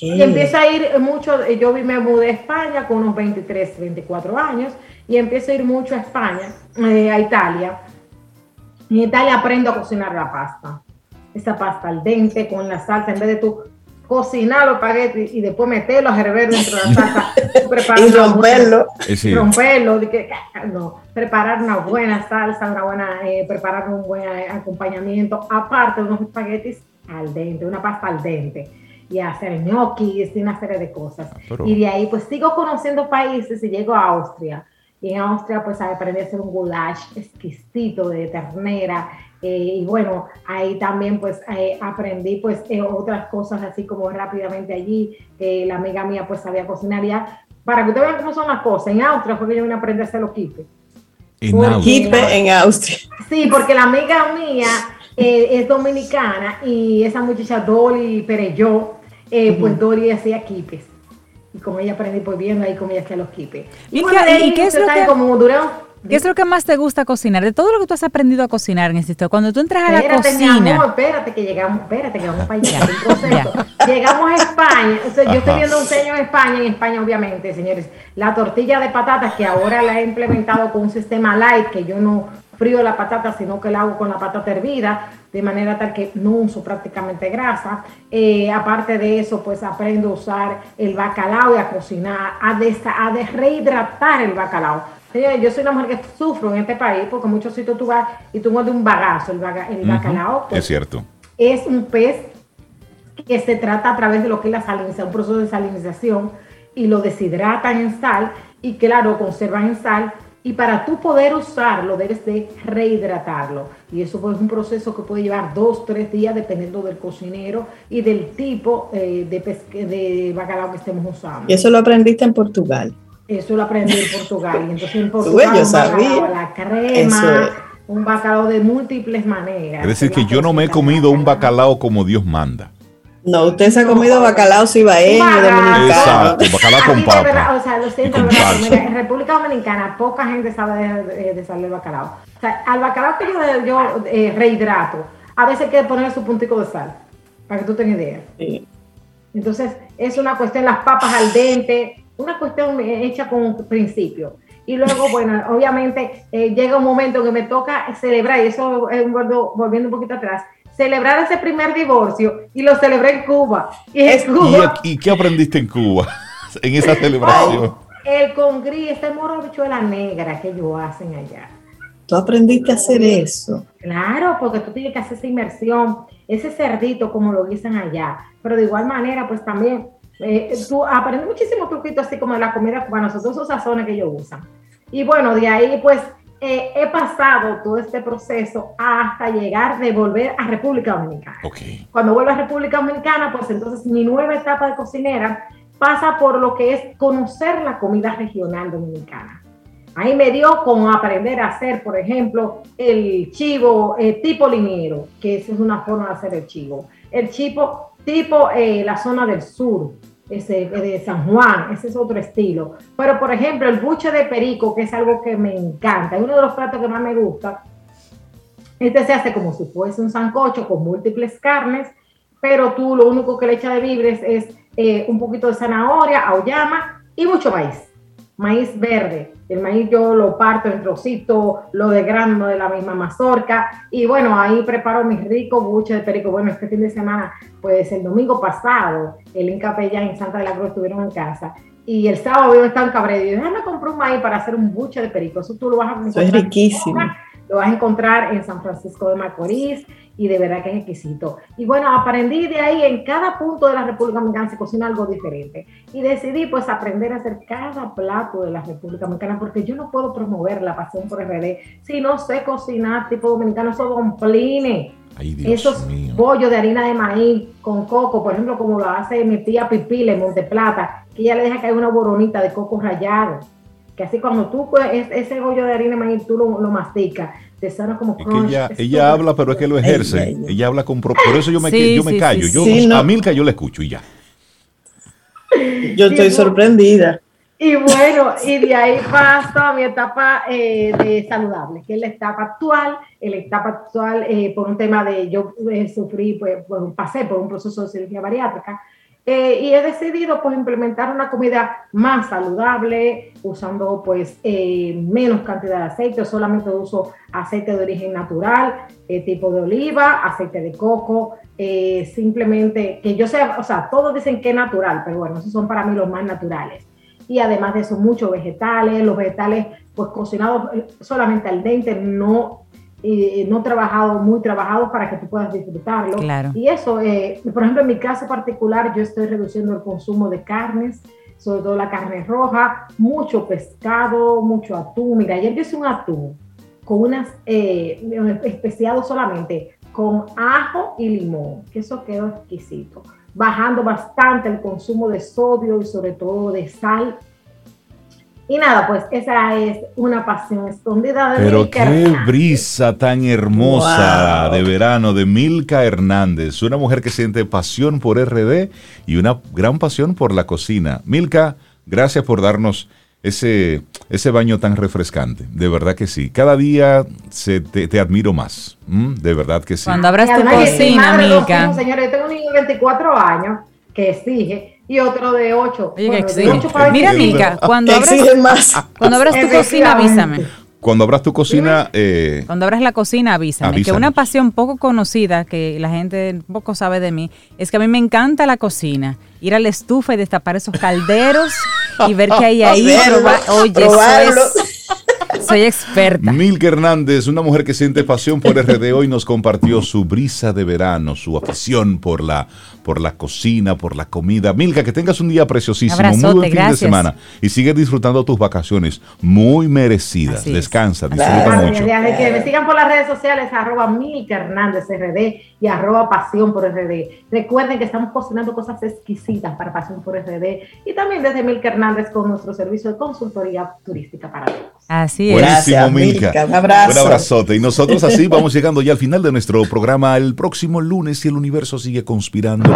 y empiezo a ir mucho, yo vi- me mudé a España con unos 23, 24 años y empiezo a ir mucho a España, eh, a Italia. En Italia aprendo a cocinar la pasta. Esa pasta al dente con la salsa, en vez de tú cocinar los espaguetis y después meterlos a hervir dentro de la salsa, Y romperlo. Sí. romperlo, de que, no, preparar una buena salsa, una buena, eh, preparar un buen eh, acompañamiento, aparte de unos espaguetis al dente, una pasta al dente, y hacer ñoquis y una serie de cosas. Pero- Y de ahí pues sigo conociendo países y llego a Austria. Y en Austria pues aprendí a hacer un goulash exquisito de ternera. Eh, y bueno, ahí también pues eh, aprendí pues eh, otras cosas así como rápidamente allí. la amiga mía pues sabía cocinar ya. Para que ustedes vean cómo son las cosas, en Austria fue que yo vine a aprender a hacer los kipes. En Austria. en Austria. Sí, porque la amiga mía es dominicana y esa muchacha Dolly Pereyó, pues Dolly hacía kipes y como ella aprendí pues viendo ahí como ella hacía los kipes. ¿Y, qué, es lo que, como ¿Qué es lo que más te gusta cocinar? De todo lo que tú has aprendido a cocinar este cuando tú entras a la cocina. espérate que llegamos, espérate que vamos para allá. llegamos a España, yo estoy viendo un señor en España, en España obviamente, señores, la tortilla de patatas que ahora la he implementado con un sistema light que yo no frío la patata, sino que la hago con la patata hervida, de manera tal que no uso prácticamente grasa. Eh, aparte de eso, pues aprendo a usar el bacalao y a cocinar, a, a de rehidratar el bacalao. yo soy una mujer que sufro en este país porque muchos sitios tú vas y tú de un bagazo. El, bacalao pues, es cierto. es un pez que se trata a través de lo que es la salinización, un proceso de salinización y lo deshidratan en sal y claro, conservan en sal y para tú poder usarlo debes de rehidratarlo. Y eso pues, es un proceso que puede llevar dos, tres días dependiendo del cocinero y del tipo eh, de, de bacalao que estemos usando. Y eso lo aprendiste en Portugal. Eso lo aprendí en Portugal. Y entonces en Portugal yo sabía. la crema, un bacalao de múltiples maneras. Es decir, que yo no me he comido un bacalao como Dios manda. No, usted se ha comido bacalao cibaeño, dominicano. Exacto, bacalao con papa. o sea, lo siento, en República Dominicana poca gente sabe de, de, salir bacalao. O sea, al bacalao que yo, yo eh, rehidrato, a veces hay que ponerle su puntico de sal, para que tú tengas idea. Entonces, es una cuestión, las papas al dente, una cuestión hecha con principio. Y luego, bueno, obviamente eh, llega un momento que me toca celebrar, y eso es volviendo un poquito atrás, celebrar ese primer divorcio y lo celebré en Cuba. Y, ¿Y, qué aprendiste en Cuba en esa celebración? el congrí, este moro bichuela negra que ellos hacen allá. Tú aprendiste a hacer eso. Claro, porque tú tienes que hacer esa inmersión, ese cerdito como lo dicen allá. Pero de igual manera, pues también eh, tú aprendes muchísimos truquitos así como de la comida cubana, todos esos sazones que ellos usan. Y bueno, de ahí pues eh, he pasado todo este proceso hasta llegar de volver a República Dominicana. Cuando vuelvo a República Dominicana, pues entonces mi nueva etapa de cocinera pasa por lo que es conocer la comida regional dominicana. Ahí me dio con aprender a hacer, por ejemplo, el chivo eh, tipo liniero, que esa es una forma de hacer el chivo. El chivo tipo eh, la zona del sur, ese, de San Juan, ese es otro estilo. Pero, por ejemplo, el buche de perico, que es algo que me encanta, es uno de los platos que más me gusta. Este se hace como si fuese un sancocho con múltiples carnes, pero tú lo único que le echas de vibres es eh, un poquito de zanahoria, auyama y mucho maíz maíz verde. El maíz yo lo parto en trocitos, lo degrando de la misma mazorca y bueno, ahí preparo mis ricos buches de perico. Bueno, este fin de semana, pues el domingo pasado, el Inca en Santa de la Cruz estuvieron en casa y el sábado yo estaba en Cabrera y déjame comprar un maíz para hacer un buche de perico. Eso tú lo vas a encontrar. Eso es riquísimo. Lo vas a encontrar en San Francisco de Macorís y de verdad que es exquisito. Y bueno, aprendí de ahí, en cada punto de la República Dominicana se cocina algo diferente. Y decidí pues aprender a hacer cada plato de la República Dominicana porque yo no puedo promover la pasión por RD si no sé cocinar tipo dominicano, eso dompline. Esos bollos de harina de maíz con coco, por ejemplo, como lo hace mi tía Pipile en Monteplata, que ella le deja caer una boronita de coco rallado que así cuando tú ese bollo de harina de maíz tú lo, lo masticas te sana como crunch, ella, ella habla, pero es que lo ejerce. Ella, habla con... Por eso yo me, yo me callo. yo, a Milka yo le escucho y ya. Yo estoy sorprendida. Y bueno, y de ahí paso a mi etapa eh, de saludable, que es la etapa actual. La etapa actual, eh, por un tema de yo eh, sufrí, pues, bueno, pasé por un proceso de cirugía bariátrica eh, y he decidido pues implementar una comida más saludable, usando pues eh, menos cantidad de aceite, solamente uso aceite de origen natural, eh, tipo de oliva, aceite de coco, simplemente que yo sea, o sea, todos dicen que es natural, pero bueno, esos son para mí los más naturales. Y además de eso, muchos vegetales, los vegetales pues cocinados solamente al dente, no y no trabajado, muy trabajado para que tú puedas disfrutarlo. Y eso, eh, por ejemplo, en mi caso particular, yo estoy reduciendo el consumo de carnes, sobre todo la carne roja, mucho pescado, mucho atún. Mira, ayer yo hice un atún con unas eh, especiado solamente con ajo y limón, que eso quedó exquisito, bajando bastante el consumo de sodio y sobre todo de sal y nada, pues esa es una pasión escondida de Pero qué brisa tan hermosa de verano de Milka Hernández, una mujer que siente pasión por RD y una gran pasión por la cocina. Milka, gracias por darnos ese, ese baño tan refrescante. De verdad que sí. Cada día se, te, admiro más. De verdad que sí. Cuando abras tu cocina, Milka. Señores, yo tengo un niño de 24 años que exige y otro de 8. Mira, Milka, cuando abras, cuando abras tu cocina, avísame. Cuando abras tu cocina... Eh, cuando abras la cocina, avísame. Que una pasión poco conocida, que la gente poco sabe de mí, es que a mí me encanta la cocina. Ir a la estufa y destapar esos calderos y ver qué hay ahí. Oye, eso es soy experta. Milka Hernández, una mujer que siente pasión por RD, hoy nos compartió su brisa de verano, su afición por la, por la cocina, por la comida. Milka, que tengas un día preciosísimo, muy buen fin de semana y sigue disfrutando tus vacaciones, muy merecidas. Descansa, disfruta mucho. Que me sigan por las redes sociales, arroba Milka Hernández RD y arroba Pasión por RD. Recuerden que estamos cocinando cosas exquisitas para Pasión por RD y también desde Milka Hernández con nuestro servicio de consultoría turística para todos. Así Buenísimo, Milka. Un abrazo. Un abrazote. Y nosotros así vamos llegando ya al final de nuestro programa el próximo lunes si el universo sigue conspirando.